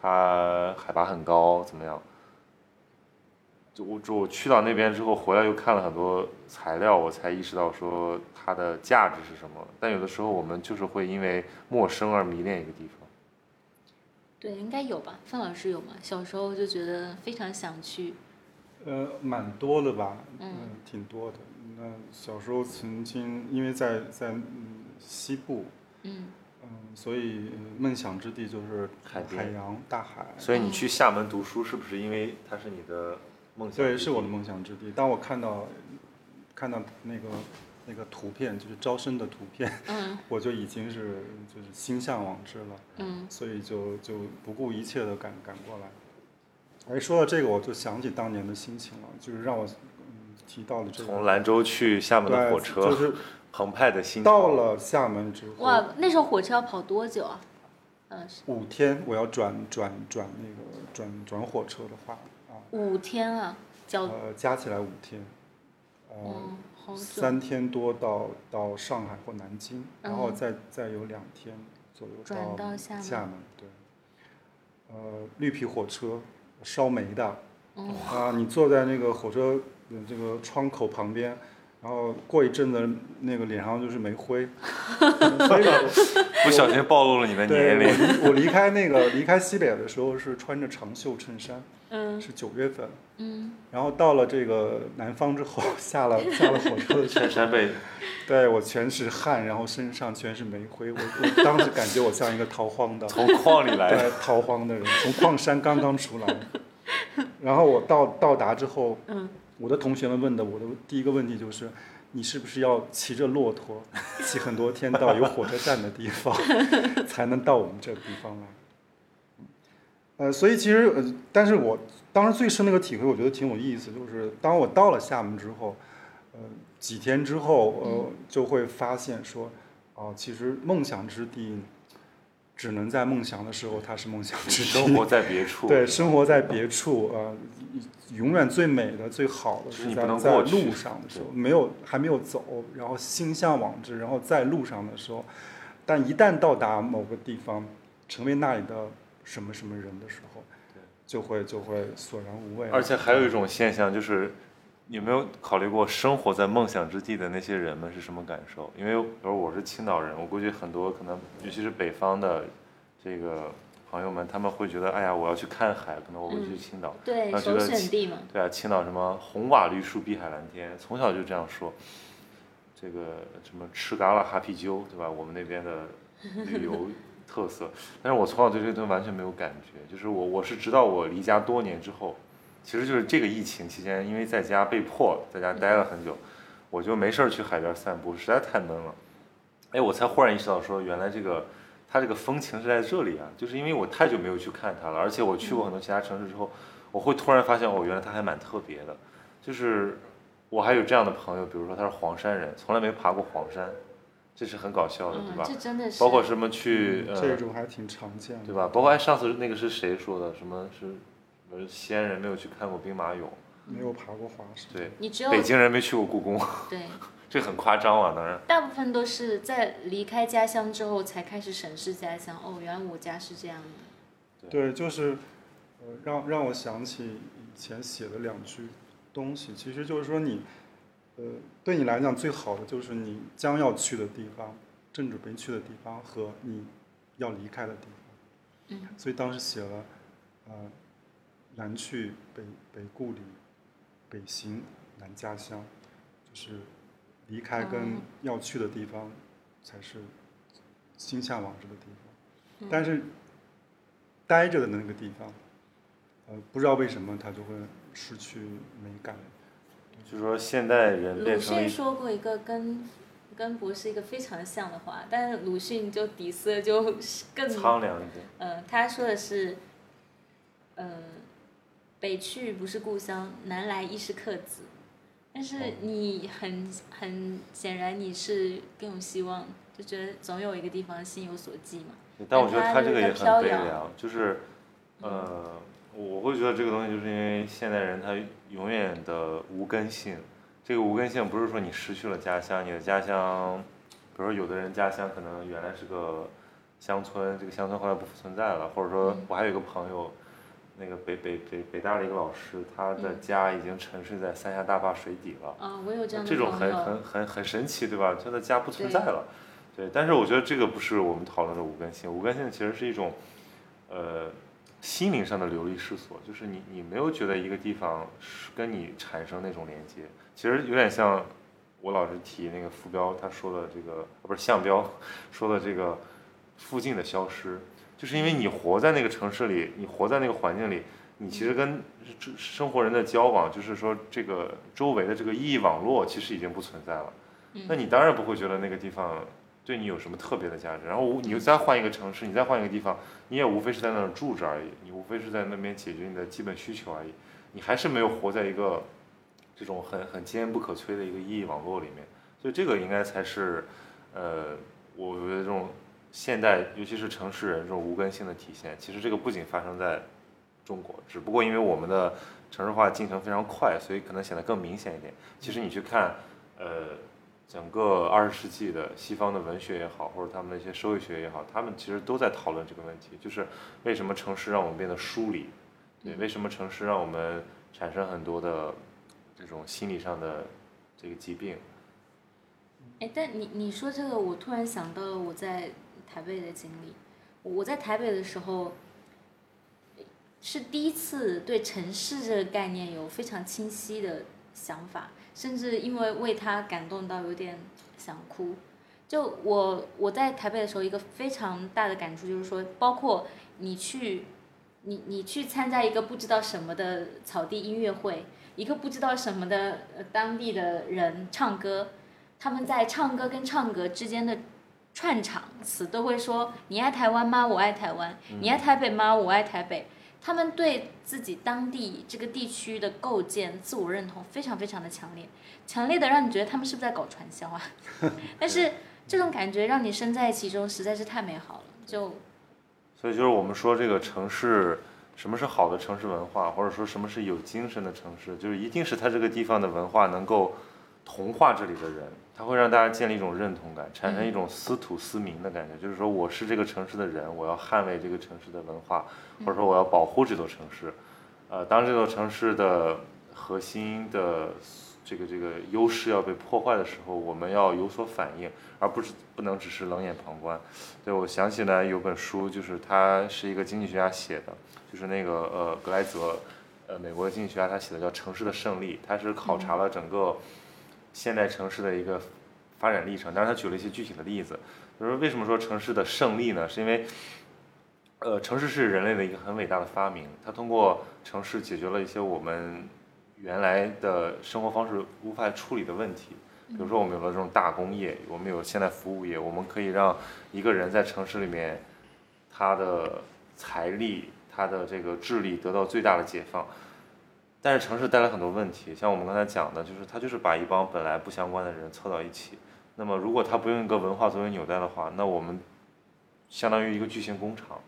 Speaker 1: 它海拔很高，怎么样？就我就我去到那边之后回来又看了很多材料，我才意识到说它的价值是什么。但有的时候我们就是会因为陌生而迷恋一个地方。
Speaker 2: 对，应该有吧？范老师有吗？小时候就觉得非常想去。
Speaker 3: 呃，蛮多的吧，
Speaker 2: 嗯
Speaker 3: 挺多的。那小时候曾经因为在在嗯西部，
Speaker 2: 嗯，
Speaker 3: 嗯，所以呃梦想之地就是
Speaker 1: 海
Speaker 3: 海洋、大海。
Speaker 1: 所以你去厦门读书，是不是因为它是你的梦想？
Speaker 3: 对，是我的。梦想之地。当我看到看到那个那个图片，就是招生的图片，
Speaker 2: 嗯
Speaker 3: 我就已经是就是心向往之了。
Speaker 2: 嗯
Speaker 3: 所以就就不顾一切的赶赶过来。哎，说到这个，我就想起当年的心情了，就是让我嗯提到了这个，
Speaker 1: 从兰州去厦门的，火车，
Speaker 3: 就是
Speaker 1: 澎湃的心
Speaker 3: 到了厦门之后，
Speaker 2: 哇，那时候火车要跑多久啊？嗯，是。
Speaker 3: 五天我要转转转那个转转火车的话啊，
Speaker 2: 五天啊，交
Speaker 3: 呃，加起来五天，呃，
Speaker 2: 哦，
Speaker 3: 三天多到到上海或南京，然后
Speaker 2: 嗯
Speaker 3: 再再有两天左右
Speaker 2: 转到厦门。
Speaker 3: 厦门，对，呃，绿皮火车，烧煤的，
Speaker 2: 嗯
Speaker 3: 啊，你坐在那个火车呃这个窗口旁边，然后过一阵子那个脸上就是煤灰，所以
Speaker 1: 不小心暴露了你的年龄。
Speaker 3: 我离我离开那个离开西北的时候是穿着长袖衬衫，
Speaker 2: 嗯。
Speaker 3: 是九月份，
Speaker 2: 嗯，
Speaker 3: 然后到了这个南方之后，下了下了火车的时候
Speaker 1: 衬，衫被
Speaker 3: 对我全是汗，然后身上全是煤灰，我我当时感觉我像一个逃荒的，
Speaker 1: 从矿里来的，
Speaker 3: 逃荒的人，从矿山刚刚出来，然后我到到达之后，
Speaker 2: 嗯
Speaker 3: 我的同学们问的我的第一个问题就是，你是不是要骑着骆驼，骑很多天到有火车站的地方，才能到我们这个地方来？呃，所以其实呃，但是我当时最深的一个体会，我觉得挺有意思，就是当我到了厦门之后，呃，几天之后，呃，就会发现说，哦、其实梦想之地，只能在梦想的时候，它是梦想之地。
Speaker 1: 生活在别处。
Speaker 3: 对，生活在别处，呃，永远最美的、最好的
Speaker 1: 是你不
Speaker 3: 是在在路上的时候，没有还没有走，然后心向往之，然后在路上的时候，但一旦到达某个地方，成为那里的什么什么人的时候，就会就会索然无味。
Speaker 1: 而且还有一种现象就是，有没有考虑过生活在梦想之地的那些人们是什么感受？因为比如我是青岛人，我估计很多可能，尤其是北方的这个朋友们，他们会觉得，哎呀，我要去看海，可能我会去青岛。
Speaker 2: 对，首
Speaker 1: 那觉得
Speaker 2: 选地嘛。
Speaker 1: 对啊，青岛什么红瓦绿树碧海蓝天，从小就这样说。这个什么吃嘎啦哈啤酒，对吧？我们那边的旅游特色。但是我从小对这些东西完全没有感觉，就是我我是直到我离家多年之后，其实就是这个疫情期间，因为在家被迫在家待了很久，我就没事儿去海边散步，实在太闷了。哎，我才忽然意识到说，原来这个它这个风情是在这里啊，就是因为我太久没有去看它了，而且我去过很多其他城市之后，我会突然发现哦，原来它还蛮特别的。就是我还有这样的朋友，比如说他是黄山人，从来没爬过黄山，这是很搞笑的，对
Speaker 2: 嗯，
Speaker 1: 吧？
Speaker 2: 这真的是。
Speaker 1: 包括什么去
Speaker 3: 嗯这
Speaker 1: 呃，
Speaker 3: 种还挺常见的，
Speaker 1: 对吧？包括哎上次那个是谁说的？什么是呃西安人没有去看过兵马俑？
Speaker 3: 没有爬过华山。
Speaker 1: 对，
Speaker 2: 你只有
Speaker 1: 北京人没去过故宫，
Speaker 2: 对，
Speaker 1: 这很夸张啊，当然。
Speaker 2: 大部分都是在离开家乡之后才开始审视家乡。哦，原来我家是这样的。
Speaker 3: 对，就是呃，让让我想起以前写的两句东西，其实就是说你，呃，对你来讲最好的就是你将要去的地方，正准备去的地方和你要离开的地方。
Speaker 2: 嗯
Speaker 3: 所以当时写了，呃，南去北北故里，北行南家乡，就是离开跟
Speaker 2: 哦
Speaker 3: 要去的地方才是心向往之的地方。
Speaker 2: 嗯
Speaker 3: 但是待着的那个地方，呃，不知道为什么它就会失去美感。
Speaker 1: 就是说现代人变
Speaker 2: 鲁迅说过一个跟跟博士一个非常像的话，但是鲁迅就底色就更
Speaker 1: 苍凉一点。
Speaker 2: 呃，他说的是，呃，北去不是故乡，南来亦是客子。但是
Speaker 1: 哦
Speaker 2: 你很很显然你是更有希望，就觉得总有一个地方心有所寄嘛。
Speaker 1: 但我觉得他这个也很悲凉，就是，呃，我会觉得这个东西就是因为现代人他永远的无根性，这个无根性不是说你失去了家乡，你的家乡，比如说有的人家乡可能原来是个乡村，这个乡村后来不复存在了，或者说
Speaker 2: 嗯
Speaker 1: 我还有一个朋友，那个北北北北大的一个老师，他的
Speaker 2: 嗯
Speaker 1: 家已经沉睡在三峡大坝水底了。
Speaker 2: 啊、我有这样的
Speaker 1: 这种很。很很很神奇，对吧？他的家不存在了，对。但是我觉得这个不是我们讨论的无根性，无根性其实是一种，呃，心灵上的流离失所，就是你你没有觉得一个地方是跟你产生那种连接，其实有点像我老师提那个浮标他说的这个，啊不是项标说的这个附近的消失，就是因为你活在那个城市里，你活在那个环境里，你其实跟这生活人的交往，就是说这个周围的这个意义网络，其实已经不存在了。
Speaker 2: 嗯
Speaker 1: 那你当然不会觉得那个地方对你有什么特别的价值。然后你又再换一个城市，你再换一个地方，你也无非是在那儿住着而已，你无非是在那边解决你的基本需求而已，你还是没有活在一个这种很很坚不可摧的一个意义网络里面。所以这个应该才是，呃，我觉得这种现代，尤其是城市人这种无根性的体现。其实这个不仅发生在中国，只不过因为我们的城市化进程非常快，所以可能显得更明显一点。其实你去看，呃，整个二十世纪的西方的文学也好，或者他们的一些社会学也好，他们其实都在讨论这个问题，就是为什么城市让我们变得疏离？对，为什么城市让我们产生很多的这种心理上的这个疾病？
Speaker 2: 哎，但你你说这个，我突然想到了我在台北的经历。我在台北的时候，是第一次对城市这个概念有非常清晰的想法，甚至因为为它感动到有点想哭。就我我在台北的时候，一个非常大的感触就是说，包括你去，你你去参加一个不知道什么的草地音乐会，一个不知道什么的当地的人唱歌，他们在唱歌跟唱歌之间的串场词都会说：“你爱台湾吗？我爱台湾。你爱台北吗？我爱台北。”他们对自己当地这个地区的构建、自我认同非常非常的强烈，强烈的让你觉得他们是不是在搞传销啊？但是这种感觉让你身在其中，实在是太美好了。就
Speaker 1: 所以就是我们说这个城市，什么是好的城市文化，或者说什么是有精神的城市，就是一定是它这个地方的文化能够同化这里的人，它会让大家建立一种认同感，产生一种私土私民的感觉，就是说我是这个城市的人，我要捍卫这个城市的文化，或者说我要保护这座城市。呃，当这座城市的核心的这个这个优势要被破坏的时候，我们要有所反应，而不是不能只是冷眼旁观。对，我想起来有本书，就是他是一个经济学家写的，就是那个呃格莱泽，呃美国的经济学家他写的叫《城市的胜利》，他是考察了整个现代城市的一个发展历程，但是他举了一些具体的例子，就是为什么说城市的胜利呢？是因为呃，城市是人类的一个很伟大的发明，它通过城市解决了一些我们原来的生活方式无法处理的问题。比如说，我们有了这种大工业，我们有现代服务业，我们可以让一个人在城市里面，他的财力、他的这个智力得到最大的解放。但是城市带来很多问题，像我们刚才讲的，就是它就是把一帮本来不相关的人凑到一起。那么，如果它不用一个文化作为纽带的话，那我们相当于一个巨型工厂，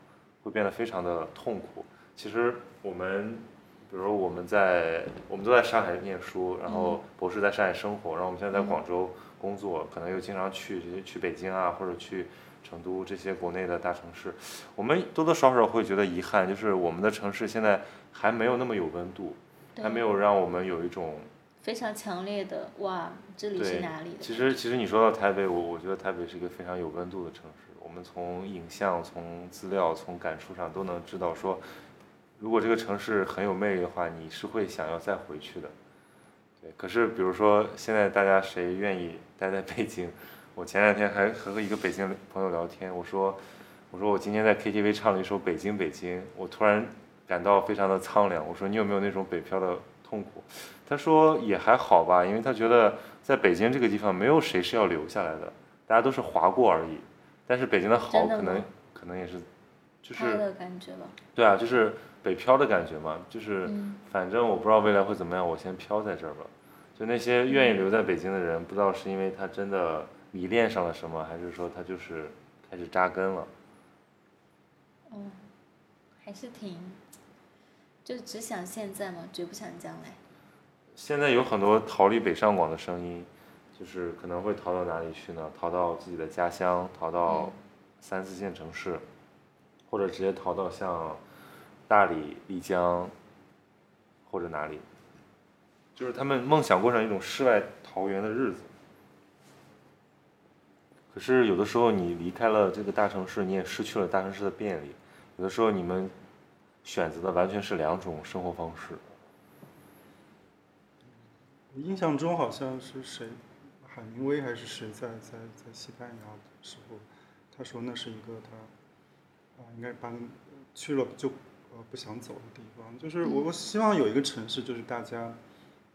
Speaker 1: 会变得非常的痛苦。其实我们，比如说我们在我们都在上海念书，然后博士在上海生活，然后我们现在在广州工作，可能又经常去去北京啊，或者去成都这些国内的大城市，我们多多少少会觉得遗憾，就是我们的城市现在还没有那么有温度，还没有让我们有一种
Speaker 2: 非常强烈的哇，这里是哪里的？
Speaker 1: 其实，其实你说到台北，我我觉得台北是一个非常有温度的城市。我们从影像、从资料、从感触上都能知道说，如果这个城市很有魅力的话，你是会想要再回去的。对，可是比如说现在大家谁愿意待在北京？我前两天还和一个北京朋友聊天，我说，我说我今天在 KTV 唱了一首《北京北京》，我突然感到非常的苍凉。我说你有没有那种北漂的痛苦？他说也还好吧，因为他觉得在北京这个地方没有谁是要留下来的，大家都是划过而已。但是北京的好可能可能也是，就
Speaker 2: 他
Speaker 1: 是
Speaker 2: 的感觉吧。
Speaker 1: 对啊，就是北漂的感觉嘛，就是
Speaker 2: 嗯
Speaker 1: 反正我不知道未来会怎么样，我先漂在这儿吧。就那些愿意留在北京的人，不知道是因为他真的迷恋上了什么，还是说他就是开始扎根了。
Speaker 2: 嗯，还是挺，就只想现在吗，绝不想将来。
Speaker 1: 现在有很多逃离北上广的声音，就是可能会逃到哪里去呢？逃到自己的家乡，逃到
Speaker 2: 嗯
Speaker 1: 三四线城市，或者直接逃到像大理、丽江或者哪里，就是他们梦想过上一种世外桃源的日子。可是有的时候你离开了这个大城市，你也失去了大城市的便利。有的时候你们选择的完全是两种生活方式。
Speaker 3: 我印象中好像是谁，海明威还是谁在在在西班牙的时候，他说那是一个他啊应该搬去了就呃不想走的地方。就是我我希望有一个城市，就是大家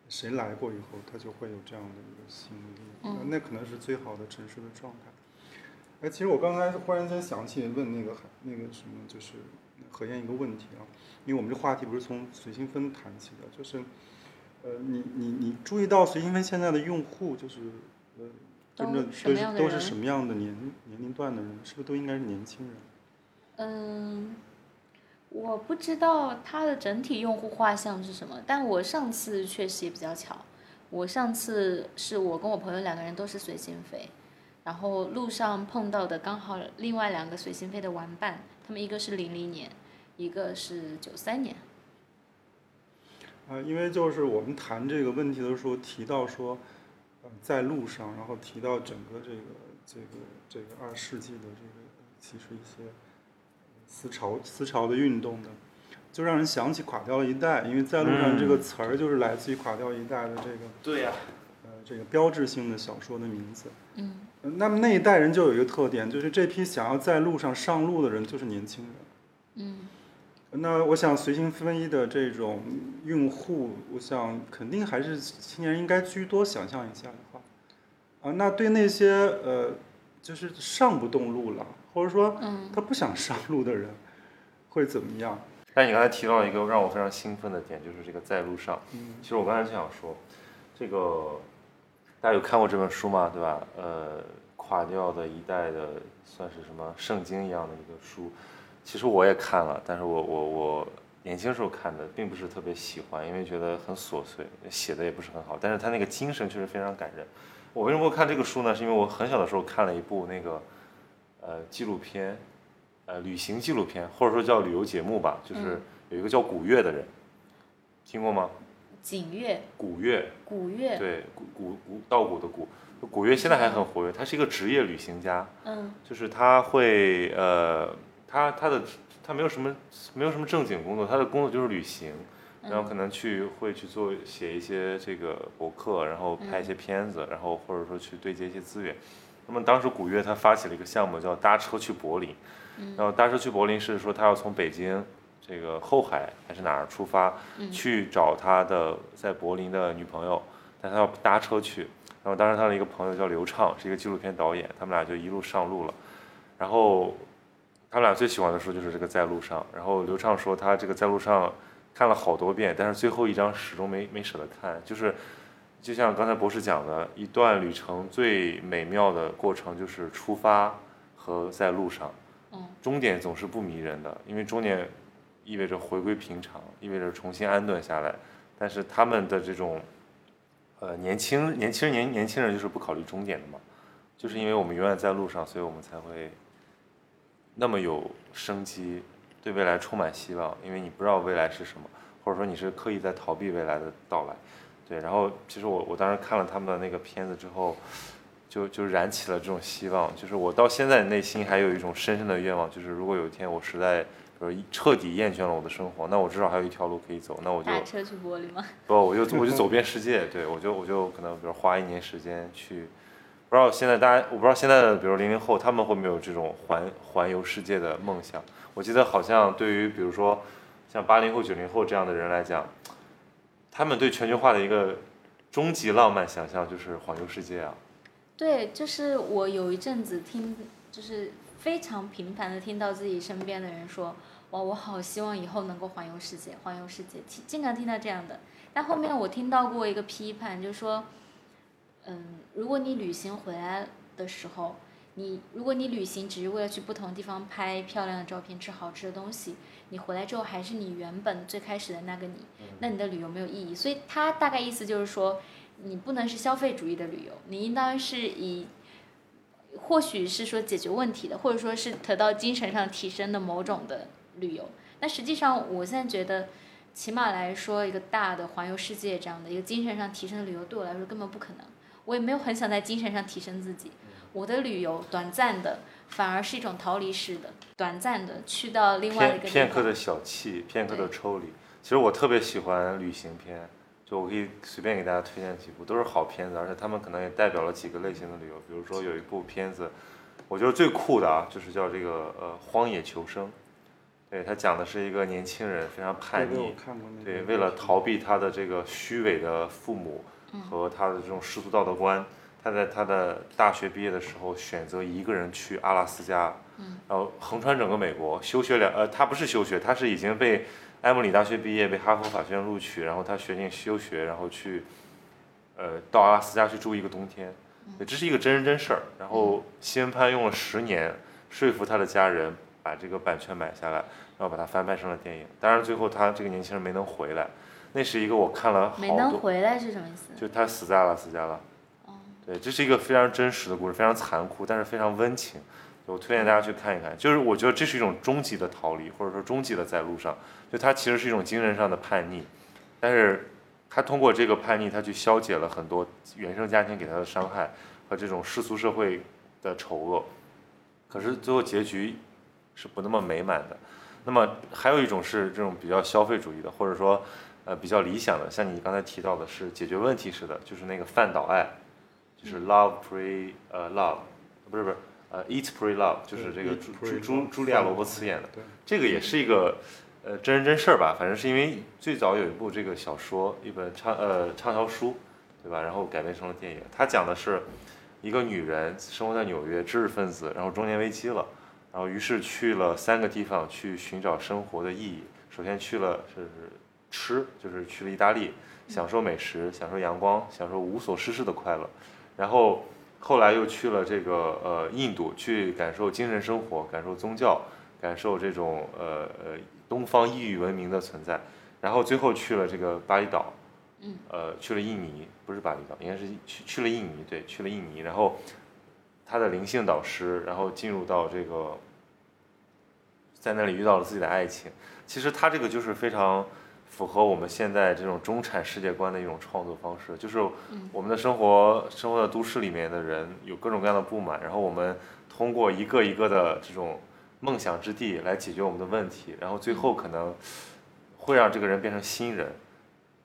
Speaker 3: 谁来过以后，他就会有这样的一个吸引力，
Speaker 2: 嗯
Speaker 3: 那那可能是最好的城市的状态。哎，其实我刚才忽然间想起问那个海那个什么，就是何燕一个问题啊，因为我们这话题不是从随心分谈起的，就是。呃，你你你注意到随心飞现在的用户就是呃，跟着
Speaker 2: 都
Speaker 3: 都是都是什么样的年年龄段的人？是不是都应该是年轻人？
Speaker 2: 嗯，我不知道它的整体用户画像是什么，但我上次确实也比较巧，我上次是我跟我朋友两个人都是随心飞，然后路上碰到的刚好另外两个随心飞的玩伴，他们一个是零零年，一个是九三年。
Speaker 3: 啊、因为就是我们谈这个问题的时候提到说，呃，在路上，然后提到整个这个这个这个二世纪的这个其实一些思潮思潮的运动的，就让人想起垮掉了一代，因为在路上这个
Speaker 1: 嗯
Speaker 3: 词儿就是来自于垮掉一代的这个
Speaker 1: 对呀、
Speaker 3: 呃这个标志性的小说的名字。
Speaker 2: 嗯
Speaker 3: 呃那么那一代人就有一个特点，就是这批想要在路上上路的人就是年轻人。
Speaker 2: 嗯
Speaker 3: 那我想随心飞的这种用户，我想肯定还是青年人应该居多。想象一下的话，啊，那对那些呃，就是上不动路了，或者说
Speaker 2: 嗯
Speaker 3: 他不想上路的人，会怎么样？
Speaker 1: 但你刚才提到一个让我非常兴奋的点，就是这个在路上。
Speaker 3: 嗯
Speaker 1: 其实我刚才就想说，这个大家有看过这本书吗？对吧？呃，垮掉的一代的算是什么圣经一样的一个书。其实我也看了，但是我我我年轻时候看的，并不是特别喜欢，因为觉得很琐碎，写的也不是很好。但是他那个精神确实非常感人。我为什么会看这个书呢？是因为我很小的时候看了一部那个呃纪录片，呃旅行纪录片，或者说叫旅游节目吧，就是
Speaker 2: 嗯
Speaker 1: 有一个叫古月的人，听过吗？
Speaker 2: 景岳、
Speaker 1: 古月，
Speaker 2: 古月，
Speaker 1: 对，古古古稻谷的谷，古月现在还很活跃，他是一个职业旅行家，
Speaker 2: 嗯。
Speaker 1: 就是他会呃，他他的他没有什么没有什么正经工作，他的工作就是旅行，然后可能去会去做写一些这个博客，然后拍一些片子，然后或者说去对接一些资源。那么当时古月他发起了一个项目叫搭车去柏林，然后搭车去柏林是说他要从北京这个后海还是哪儿出发，去找他的在柏林的女朋友，但他要搭车去。然后当时他的一个朋友叫刘畅，是一个纪录片导演，他们俩就一路上路了。然后他们俩最喜欢的书就是这个在路上。然后刘畅说他这个在路上看了好多遍，但是最后一章始终没没舍得看。就是就像刚才博士讲的，一段旅程最美妙的过程就是出发和在路上。
Speaker 2: 嗯
Speaker 1: 终点总是不迷人的，因为终点意味着回归平常，意味着重新安顿下来。但是他们的这种，呃，年轻年轻人年年轻人就是不考虑终点的嘛，就是因为我们永远在路上，所以我们才会那么有生机，对未来充满希望，因为你不知道未来是什么，或者说你是刻意在逃避未来的到来。对，然后其实我我当时看了他们的那个片子之后，就就燃起了这种希望，就是我到现在内心还有一种深深的愿望，就是如果有一天我实在。就是彻底厌倦了我的生活，那我至少还有一条路可以走，那我就
Speaker 2: 打车去玻璃吗？
Speaker 1: 不，我就我就走遍世界，对我就我就可能比如花一年时间去，不知道现在大家我不知道现在的比如零零后他们会没有这种环环游世界的梦想。我记得好像对于比如说像八零后九零后这样的人来讲，他们对全球化的一个终极浪漫想象就是环游世界啊。
Speaker 2: 对，就是我有一阵子听就是。非常频繁的听到自己身边的人说，哇，我好希望以后能够环游世界，环游世界，经经常听到这样的。但后面我听到过一个批判，就是说，嗯，如果你旅行回来的时候，你如果你旅行只是为了去不同地方拍漂亮的照片，吃好吃的东西，你回来之后还是你原本最开始的那个你，那你的旅游没有意义。所以他大概意思就是说，你不能是消费主义的旅游，你应当是以。或许是说解决问题的，或者说是得到精神上提升的某种的旅游。那实际上，我现在觉得，起码来说，一个大的环游世界这样的一个精神上提升的旅游，对我来说根本不可能。我也没有很想在精神上提升自己。我的旅游短暂的，反而是一种逃离式的，短暂的去到另外一个
Speaker 1: 片片刻的小憩，片刻的抽离。其实我特别喜欢旅行片。就我可以随便给大家推荐几部，都是好片子，而且他们可能也代表了几个类型的旅游。比如说有一部片子，我觉得最酷的啊，就是叫这个呃《荒野求生》。对他讲的是一个年轻人非常叛逆，对，为了逃避他的这个虚伪的父母和他的这种世俗道德观，他在他的大学毕业的时候选择一个人去阿拉斯加，然后横穿整个美国休学两呃，他不是休学，他是已经被。埃默里大学毕业，被哈佛法学院录取，然后他决定休学，然后去，呃，到阿拉斯加去住一个冬天。这是一个真人真事儿。然后西恩潘用了十年说服他的家人把这个版权买下来，然后把它翻拍成了电影。当然最后他这个年轻人没能回来。那是一个我看了好多。
Speaker 2: 没能回来是什么意思？
Speaker 1: 就他死在阿拉斯加了。哦。对，这是一个非常真实的故事，非常残酷，但是非常温情。我推荐大家去看一看。就是我觉得这是一种终极的逃离，或者说终极的在路上。就他其实是一种精神上的叛逆，但是他通过这个叛逆，他去消解了很多原生家庭给他的伤害和这种世俗社会的丑恶，可是最后结局是不那么美满的。那么还有一种是这种比较消费主义的，或者说呃比较理想的，像你刚才提到的是解决问题似的，就是那个饭岛爱，就是 love pray 呃 love，不是不是呃 eat pray love，就是这个朱朱朱朱莉亚罗伯茨演的，这个也是一个。呃，真人真事儿吧，反正是因为最早有一部这个小说，一本畅呃畅销书，对吧？然后改编成了电影。它讲的是一个女人生活在纽约，知识分子，然后中年危机了，然后于是去了三个地方去寻找生活的意义。首先去了是吃，就是去了意大利，享受美食，享受阳光，享受无所事事的快乐。然后后来又去了这个呃印度，去感受精神生活，感受宗教，感受这种呃呃。东方异域文明的存在，然后最后去了这个巴厘岛，
Speaker 2: 嗯，
Speaker 1: 呃，去了印尼，不是巴厘岛，应该是去去了印尼，对，去了印尼，然后他的灵性导师，然后进入到这个，在那里遇到了自己的爱情。其实他这个就是非常符合我们现在这种中产世界观的一种创作方式，就是我们的生活，生活在都市里面的人有各种各样的不满，然后我们通过一个一个的这种。梦想之地来解决我们的问题，然后最后可能会让这个人变成新人，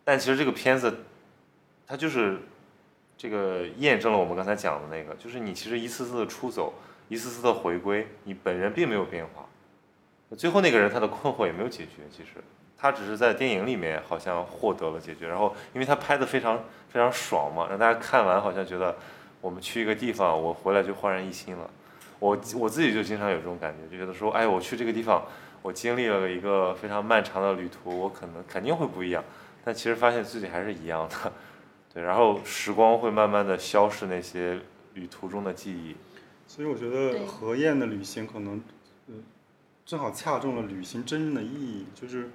Speaker 1: 但其实这个片子，它就是这个验证了我们刚才讲的那个，就是你其实一次次的出走，一次次的回归，你本人并没有变化，最后那个人他的困惑也没有解决，其实他只是在电影里面好像获得了解决，然后因为他拍的非常非常爽嘛，让大家看完好像觉得我们去一个地方，我回来就焕然一新了。我我自己就经常有这种感觉，就觉得说，哎，我去这个地方，我经历了一个非常漫长的旅途，我可能肯定会不一样，但其实发现自己还是一样的，对，然后时光会慢慢的消逝那些旅途中的记忆。
Speaker 3: 所以我觉得何燕的旅行可能，呃，正好恰中了旅行真正的意义，就是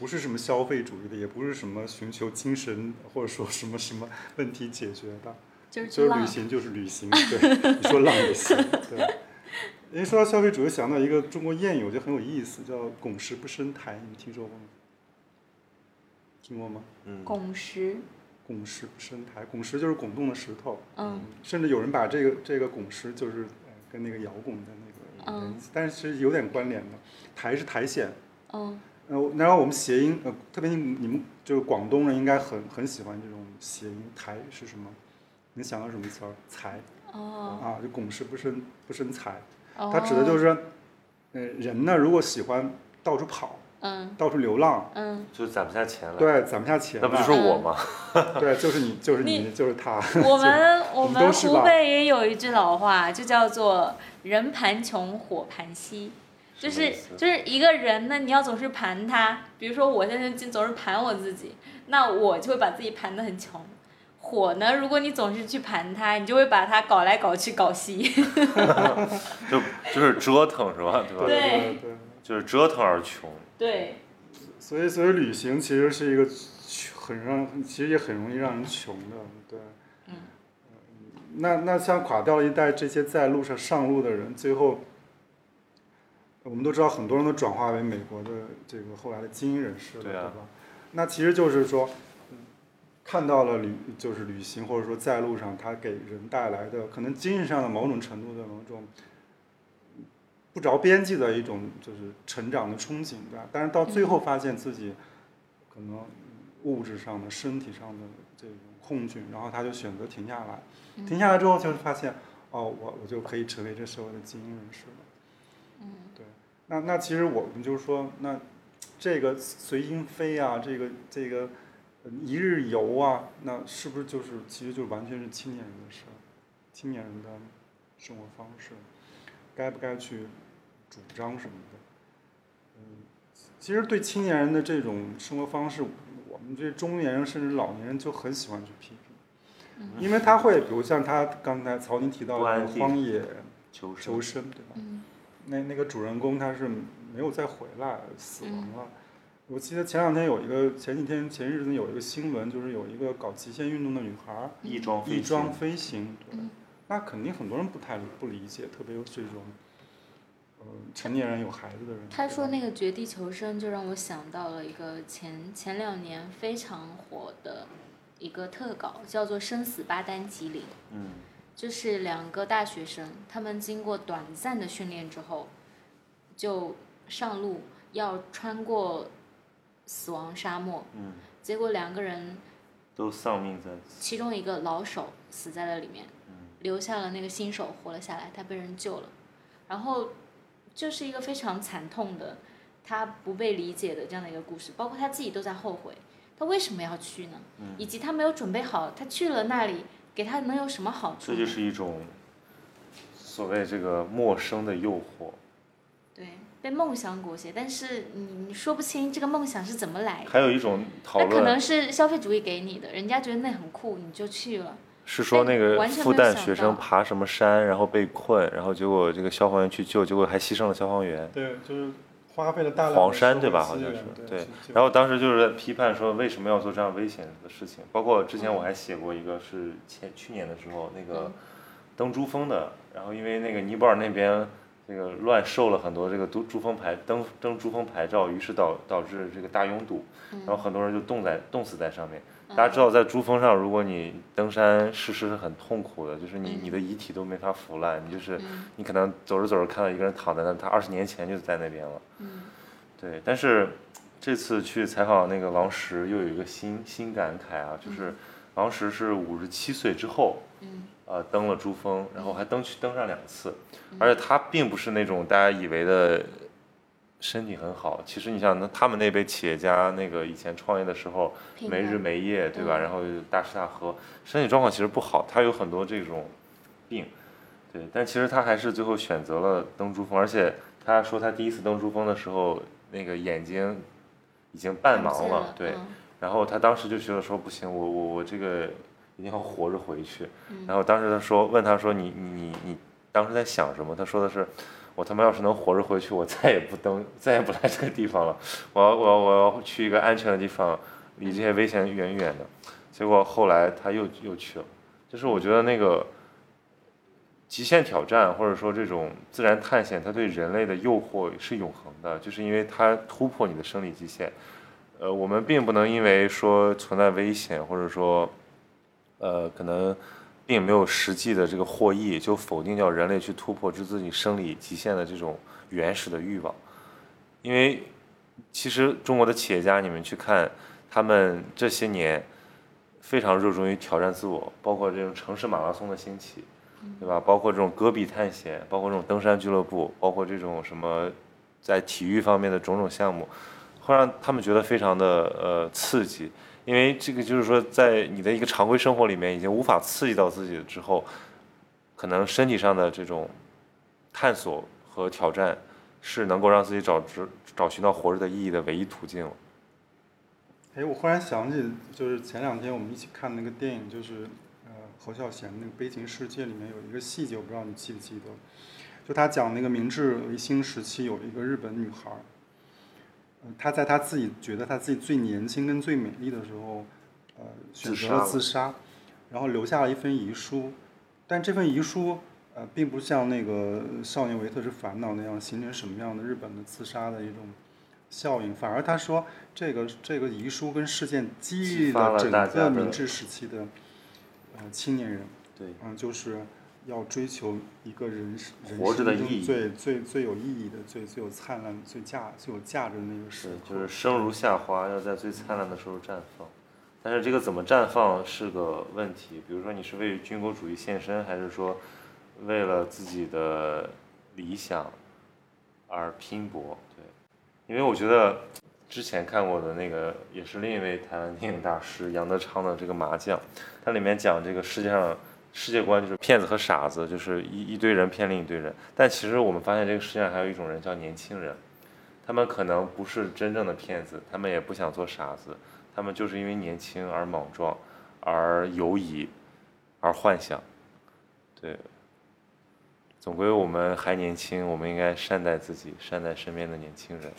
Speaker 3: 不是什么消费主义的，也不是什么寻求精神或者说什么什么问题解决的。
Speaker 2: 就是
Speaker 3: 旅行就是旅行，对，你说浪也行，对，因为说到消费主义，想到一个中国谚语，我觉得很有意思，叫“拱石不生苔”，你们听说过吗？听过吗？
Speaker 1: 嗯，
Speaker 2: 拱石，
Speaker 3: 拱石不生苔，拱石就是拱动的石头，
Speaker 2: 嗯
Speaker 3: 甚至有人把这个这个拱石就是呃跟那个摇滚的那个，
Speaker 2: 嗯
Speaker 3: 但是其实有点关联的。苔是苔藓，
Speaker 2: 嗯
Speaker 3: 呃，然后我们谐音，呃，特别你你们就是广东人应该很很喜欢这种谐音，台是什么？你想到什么词儿？财
Speaker 2: 哦
Speaker 3: 啊，就拱是不生不生财，
Speaker 2: 哦，
Speaker 3: 它指的就是，呃，人呢如果喜欢到处跑，
Speaker 2: 嗯
Speaker 3: 到处流浪，
Speaker 2: 嗯，
Speaker 1: 就攒不下钱了。，
Speaker 3: 对，攒不下钱，
Speaker 1: 那不就是我吗？
Speaker 3: 对，就是你，就是你，
Speaker 2: 你
Speaker 3: 就是他。
Speaker 2: 我们我
Speaker 3: 我们
Speaker 2: 们湖北也有一句老话，就叫做“人盘穷，火盘稀”，就是就是一个人呢，你要总是盘他，比如说我现在就总是盘我自己，那我就会把自己盘得很穷。火呢，如果你总是去盘它，你就会把它搞来搞去搞稀。
Speaker 1: 就就是折腾是吧？对吧？
Speaker 2: 对
Speaker 3: 对对。
Speaker 1: 就是折腾而穷。
Speaker 2: 对，
Speaker 3: 所以，所以旅行其实是一个很让，其实也很容易让人穷的，对。
Speaker 2: 嗯
Speaker 3: 那那像垮掉了一代这些在路上上路的人，最后，我们都知道很多人都转化为美国的这个后来的精英人士了，
Speaker 1: 对啊
Speaker 3: 吧？那其实就是说，嗯看到了旅就是旅行或者说在路上，它给人带来的可能精神上的某种程度的某种不着边际的一种就是成长的憧憬，对吧？但是到最后发现自己可能物质上的、身体上的这种空虚，然后他就选择停下来。停下来之后，就发现，哦，我我就可以成为这社会的精英人士了。那那其实我们就是说，那这个随心飞啊，这个这个呃一日游啊，那是不是就是其实就完全是青年人的事儿？青年人的生活方式，该不该去主张什么的？嗯，其实对青年人的这种生活方式，我们这中年人甚至老年人就很喜欢去批评。因为他会，比如像他刚才曹宁提到的荒野
Speaker 1: 求生
Speaker 3: 求生，对吧？
Speaker 2: 嗯
Speaker 3: 那那个主人公他是没有再回来，死亡
Speaker 2: 嗯
Speaker 3: 了。我记得前两天有一个，前几天前日子有一个新闻，就是有一个搞极限运动的女孩儿
Speaker 1: 翼装飞
Speaker 3: 翼装
Speaker 1: 行，
Speaker 3: 飞行，对，
Speaker 2: 嗯
Speaker 3: 那肯定很多人不太不理解，特别有这种，呃，成年人有孩子的人。
Speaker 2: 他说那个《绝地求生》，就让我想到了一个前前两年非常火的一个特稿，叫做《生死八单吉林》。
Speaker 1: 嗯，
Speaker 2: 就是两个大学生，他们经过短暂的训练之后，就上路要穿过死亡沙漠，
Speaker 1: 嗯，
Speaker 2: 结果两个人，
Speaker 1: 都丧命在此。
Speaker 2: 其中一个老手死在了里面，
Speaker 1: 嗯
Speaker 2: 留下了那个新手活了下来，他被人救了，然后就是一个非常惨痛的，他不被理解的这样的一个故事，包括他自己都在后悔，他为什么要去呢？
Speaker 1: 嗯
Speaker 2: 以及他没有准备好，他去了那里，给他能有什么好处？
Speaker 1: 这就是一种所谓这个陌生的诱惑。
Speaker 2: 对，被梦想裹挟，但是你你说不清这个梦想是怎么来的。
Speaker 1: 还有一种讨
Speaker 2: 那可能是消费主义给你的，人家觉得那很酷，你就去了。
Speaker 1: 是说那个复旦学生爬什么山，然后被困，然后结果这个消防员去救，结果还牺牲了消防员。
Speaker 3: 对，就是花费了大量
Speaker 1: 黄山对吧？好像是
Speaker 3: 对
Speaker 1: 对。然后当时就是在批判说为什么要做这样危险的事情，包括之前我还写过一个是前去年的时候那个
Speaker 2: 嗯
Speaker 1: 登珠峰的，然后因为那个尼泊尔那边那个乱售了很多这个珠珠峰牌登登珠峰牌照，于是导导致这个大拥堵，然后很多人就冻在冻死在上面。大家知道，在珠峰上，如果你登山事实是很痛苦的，就是你
Speaker 2: 嗯。
Speaker 1: 你的遗体都没法腐烂，你就是
Speaker 2: 嗯。
Speaker 1: 你可能走着走着看到一个人躺在那，他二十年前就在那边了。
Speaker 2: 嗯。
Speaker 1: 对，但是这次去采访那个王石，又有一个新新感慨啊，就是王石是五十七岁之后，
Speaker 2: 嗯。
Speaker 1: 呃，登了珠峰，然后还登去登上两次，而且他并不是那种大家以为的身体很好。其实你想，那他们那辈企业家，那个以前创业的时候没日没夜，对吧？
Speaker 2: 嗯
Speaker 1: 然后大吃大喝，身体状况其实不好，他有很多这种病，对。但其实他还是最后选择了登珠峰，而且他说他第一次登珠峰的时候，那个眼睛已经半盲
Speaker 2: 了
Speaker 1: 对。
Speaker 2: 嗯
Speaker 1: 然后他当时就觉得说不行，我我我这个一定要活着回去。
Speaker 2: 嗯
Speaker 1: 然后当时他说问他说你你你你当时在想什么？他说的是我他妈要是能活着回去，我再也不登，再也不来这个地方了。我要我要我要去一个安全的地方，离这些危险远远的。结果后来他又又去了，就是我觉得那个极限挑战或者说这种自然探险，它对人类的诱惑是永恒的，就是因为它突破你的生理极限。呃，我们并不能因为说存在危险，或者说，呃，可能并没有实际的这个获益，就否定掉人类去突破至自己生理极限的这种原始的欲望。因为其实中国的企业家，你们去看，他们这些年非常热衷于挑战自我，包括这种城市马拉松的兴起。对吧？包括这种戈壁探险，包括这种登山俱乐部，包括这种什么在体育方面的种种项目，会让他们觉得非常的呃刺激。因为这个就是说，在你的一个常规生活里面已经无法刺激到自己之后，可能身体上的这种探索和挑战是能够让自己找找找寻到活着的意义的唯一途径了。
Speaker 3: 哎，我忽然想起，就是前两天我们一起看那个电影，就是呃。侯孝贤那个《悲情世界》里面有一个细节，我不知道你记不记得，就他讲那个明治维新时期有一个日本女孩儿，她在他自己觉得他自己最年轻跟最美丽的时候，呃，选择了自杀，然后留下了一份遗书，但这份遗书呃，并不像那个《少年维特之烦恼》那样形成什么样的日本的自杀的一种效应，反而他说这个这个遗书跟事件激励了整个明治时期的呃。青年人，
Speaker 1: 对，
Speaker 3: 嗯，就是要追求一个人
Speaker 1: 活着的意义，
Speaker 3: 最最最有意义的、最最有灿烂、最价最有价值的那个时
Speaker 1: 刻。就是生如夏花，要在最灿烂的时候绽放。但是这个怎么绽放是个问题。比如说，你是为军国主义献身，还是说为了自己的理想而拼搏？对，因为我觉得。之前看过的那个也是另一位台湾电影大师杨德昌的这个麻将，它里面讲这个世界上世界观就是骗子和傻子，就是一一堆人骗另一堆人。但其实我们发现这个世界上还有一种人叫年轻人，他们可能不是真正的骗子，他们也不想做傻子，他们就是因为年轻而莽撞，而犹疑，而幻想。对，总归我们还年轻，我们应该善待自己，善待身边的年轻人。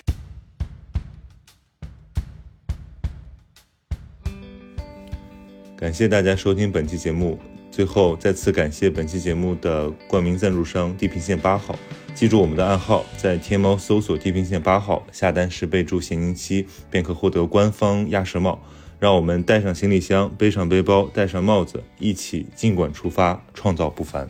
Speaker 1: 感谢大家收听本期节目。最后再次感谢本期节目的冠名赞助商地平线八号。记住我们的暗号，在天猫搜索“地平线八号”，下单时备注“咸宁七”，便可获得官方鸭舌帽。让我们带上行李箱，背上背包，戴上帽子，一起尽管出发，创造不凡。